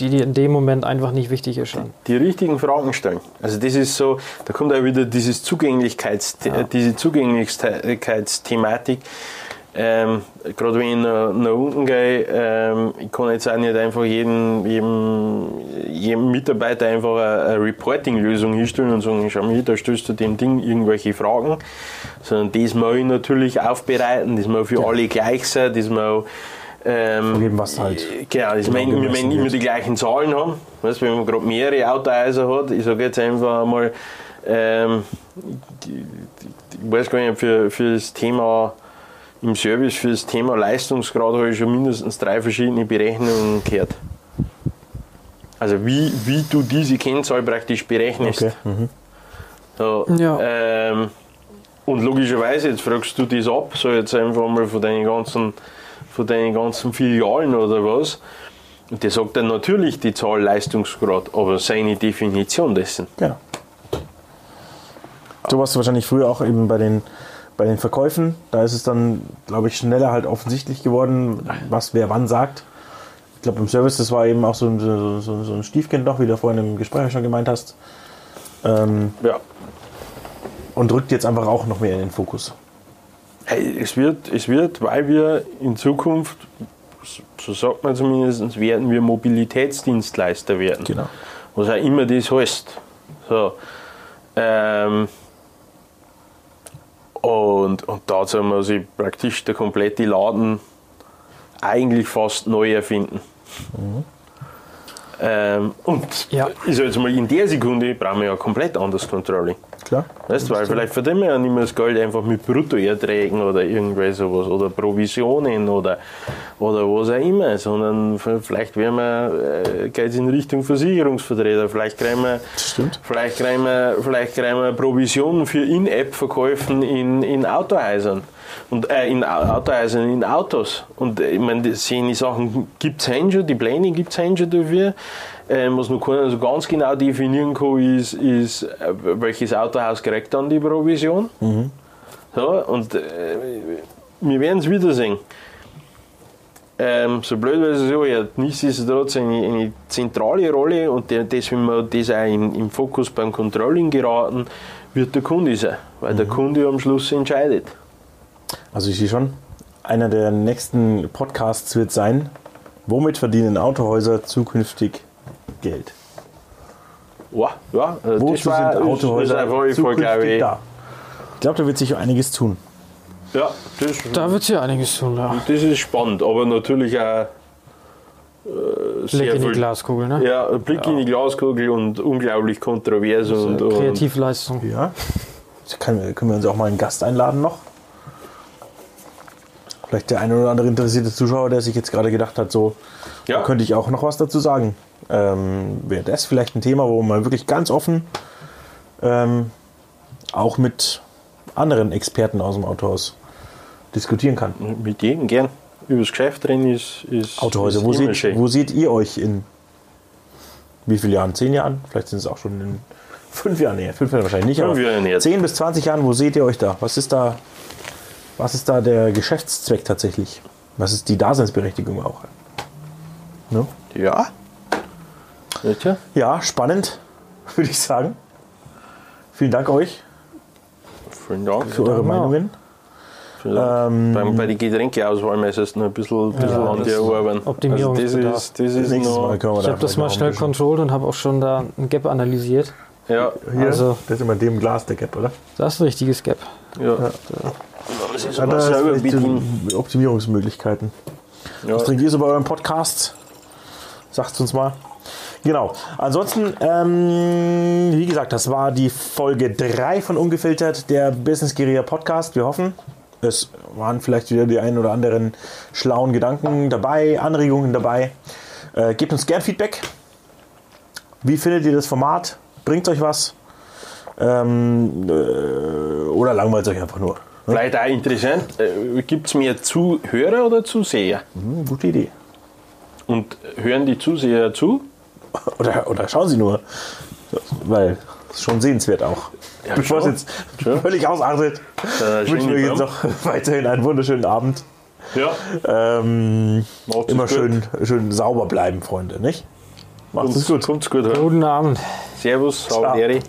die dir in dem Moment einfach nicht wichtig erscheinen. die richtigen Fragen stellen. Also das ist so, da kommt auch wieder dieses Zugänglichkeits, äh, diese Zugänglichkeitsthematik. Ähm, Gerade wenn ich nach, nach unten gehe, ähm, ich kann jetzt auch nicht einfach jedem, jedem, jedem Mitarbeiter einfach eine, eine Reporting-Lösung hinstellen und sagen, schau mal, hier, da stellst du dem Ding irgendwelche Fragen, sondern das muss ich natürlich aufbereiten, das muss für alle gleich sein, das muss ähm, was halt Genau, das genau meinen wir meinen immer die gleichen Zahlen haben. Weißt, wenn man gerade mehrere Autohäuser hat, ich sage jetzt einfach einmal, ähm, ich weiß gar nicht, für, für das Thema im Service, für das Thema Leistungsgrad habe ich schon mindestens drei verschiedene Berechnungen gehört. Also wie, wie du diese Kennzahl praktisch berechnest. Okay. Mhm. So, Ja. ähm, und logischerweise, jetzt fragst du das ab, so jetzt einfach mal von deinen ganzen, von deinen ganzen Filialen oder was. Und der sagt dann natürlich die Zahl Leistungsgrad, aber seine Definition dessen. Genau. So warst du wahrscheinlich früher auch eben bei den, bei den Verkäufen. Da ist es dann, glaube ich, schneller halt offensichtlich geworden, was wer wann sagt. Ich glaube, im Service, das war eben auch so ein, so, so, so ein Stiefkind noch, wie du vorhin im Gespräch schon gemeint hast. Ähm, Ja. und rückt jetzt einfach auch noch mehr in den Fokus. Hey, es, wird, es wird, weil wir in Zukunft, so sagt man zumindest, werden wir Mobilitätsdienstleister werden. Genau. Was auch immer das heißt. So. Ähm, und, und dazu muss ich praktisch der komplette Laden eigentlich fast neu erfinden. Ähm, und Ja. ich sag jetzt mal, in der Sekunde brauchen wir ja komplett anderes Controlling. Klar? Weißt du, weil vielleicht verdienen wir ja nicht mehr das Geld einfach mit Bruttoerträgen oder irgendwie sowas oder Provisionen oder, oder was auch immer, sondern vielleicht werden wir, äh, geht es in Richtung Versicherungsvertreter, vielleicht kriegen wir, Stimmt. vielleicht kriegen wir, vielleicht kriegen wir Provisionen für In-App-Verkäufen in, in Autohäusern. Und, äh, in Au- Autohäusern, in Autos. Und äh, ich meine, die Sachen gibt es schon, die Pläne gibt es schon dafür. Ähm, was noch keiner so ganz genau definieren kann, ist, ist äh, welches Autohaus kriegt dann die Provision. So, und äh, wir werden es wiedersehen. Ähm, so blöd wie es so hat, nichtsdestotrotz eine, eine zentrale Rolle und deswegen wir das auch in, im Fokus beim Controlling geraten, wird der Kunde sein, weil der Kunde am Schluss entscheidet. Also ich sehe schon, einer der nächsten Podcasts wird sein, womit verdienen Autohäuser zukünftig Geld? Wow, ja, äh, Wozu das war, sind Autohäuser zukünftig da? Ich glaube, da wird sich einiges tun. Ja, das, Da wird sich einiges tun, ja. das ist spannend, aber natürlich auch äh, Blick in die Glaskugel, ne? Ja, Blick in die Glaskugel und unglaublich kontrovers und, und Kreativleistung. Ja. Das kann, können wir uns auch mal einen Gast einladen noch. Vielleicht der eine oder andere interessierte Zuschauer, der sich jetzt gerade gedacht hat, so Ja. könnte ich auch noch was dazu sagen. Ähm, Wäre das vielleicht ein Thema, wo man wirklich ganz offen ähm, auch mit anderen Experten aus dem Autohaus diskutieren kann. mit jedem gern. Über das Geschäft reden ist, ist Autohäuser, ist wo seht, schön. wo seht ihr euch in wie vielen Jahren? Zehn Jahren? Vielleicht sind es auch schon in fünf Jahren. Nee, fünf Jahren wahrscheinlich nicht. Fünf aber Jahre. Zehn bis 20 Jahren, wo seht ihr euch da? Was ist da, was ist da der Geschäftszweck tatsächlich? Was ist die Daseinsberechtigung auch? Ne? Ja. Nicht, ja? Ja, spannend, [LAUGHS] würde ich sagen. Vielen Dank euch Vielen Dank. für eure Ja. Meinungen. Ähm, bei, bei den Getränkeauswahl du noch ein bisschen, bisschen Ja, an dir arbeiten. Optimierungsbedarf. Also das ist, das ist noch, Ich da habe das mal schnell controlled und habe auch schon da ein Gap analysiert. Ja, Hier, Also- das ist immer dem Glas der Gap, oder? Das ist ein richtiges Gap. ja. Das ist Ja, aber selber bedienen. Optimierungsmöglichkeiten. Ja. Was trinkt ihr so bei eurem Podcast? Sagt uns mal. Genau. Ansonsten, ähm, wie gesagt, das war die Folge 3 von Ungefiltert, der Business Guerilla Podcast. Wir hoffen, es waren vielleicht wieder die ein oder anderen schlauen Gedanken dabei, Anregungen dabei. Äh, gebt uns gern Feedback. Wie findet ihr das Format? Bringt euch was? Ähm, äh, oder langweilt euch einfach nur? Vielleicht auch interessant, äh, gibt es mehr Zuhörer oder Zuseher? Hm, gute Idee. Und hören die Zuseher zu? [LAUGHS] Oder, oder schauen Sie nur. Weil es schon sehenswert auch. bevor es schon. jetzt Schon. völlig ausartet, Der wünschen wir jetzt noch weiterhin einen wunderschönen Abend. Ja, Ähm, immer gut. schön, schön sauber bleiben, Freunde, nicht? Macht's gut. Kommt's gut. Guten Abend. Servus, Sauderi.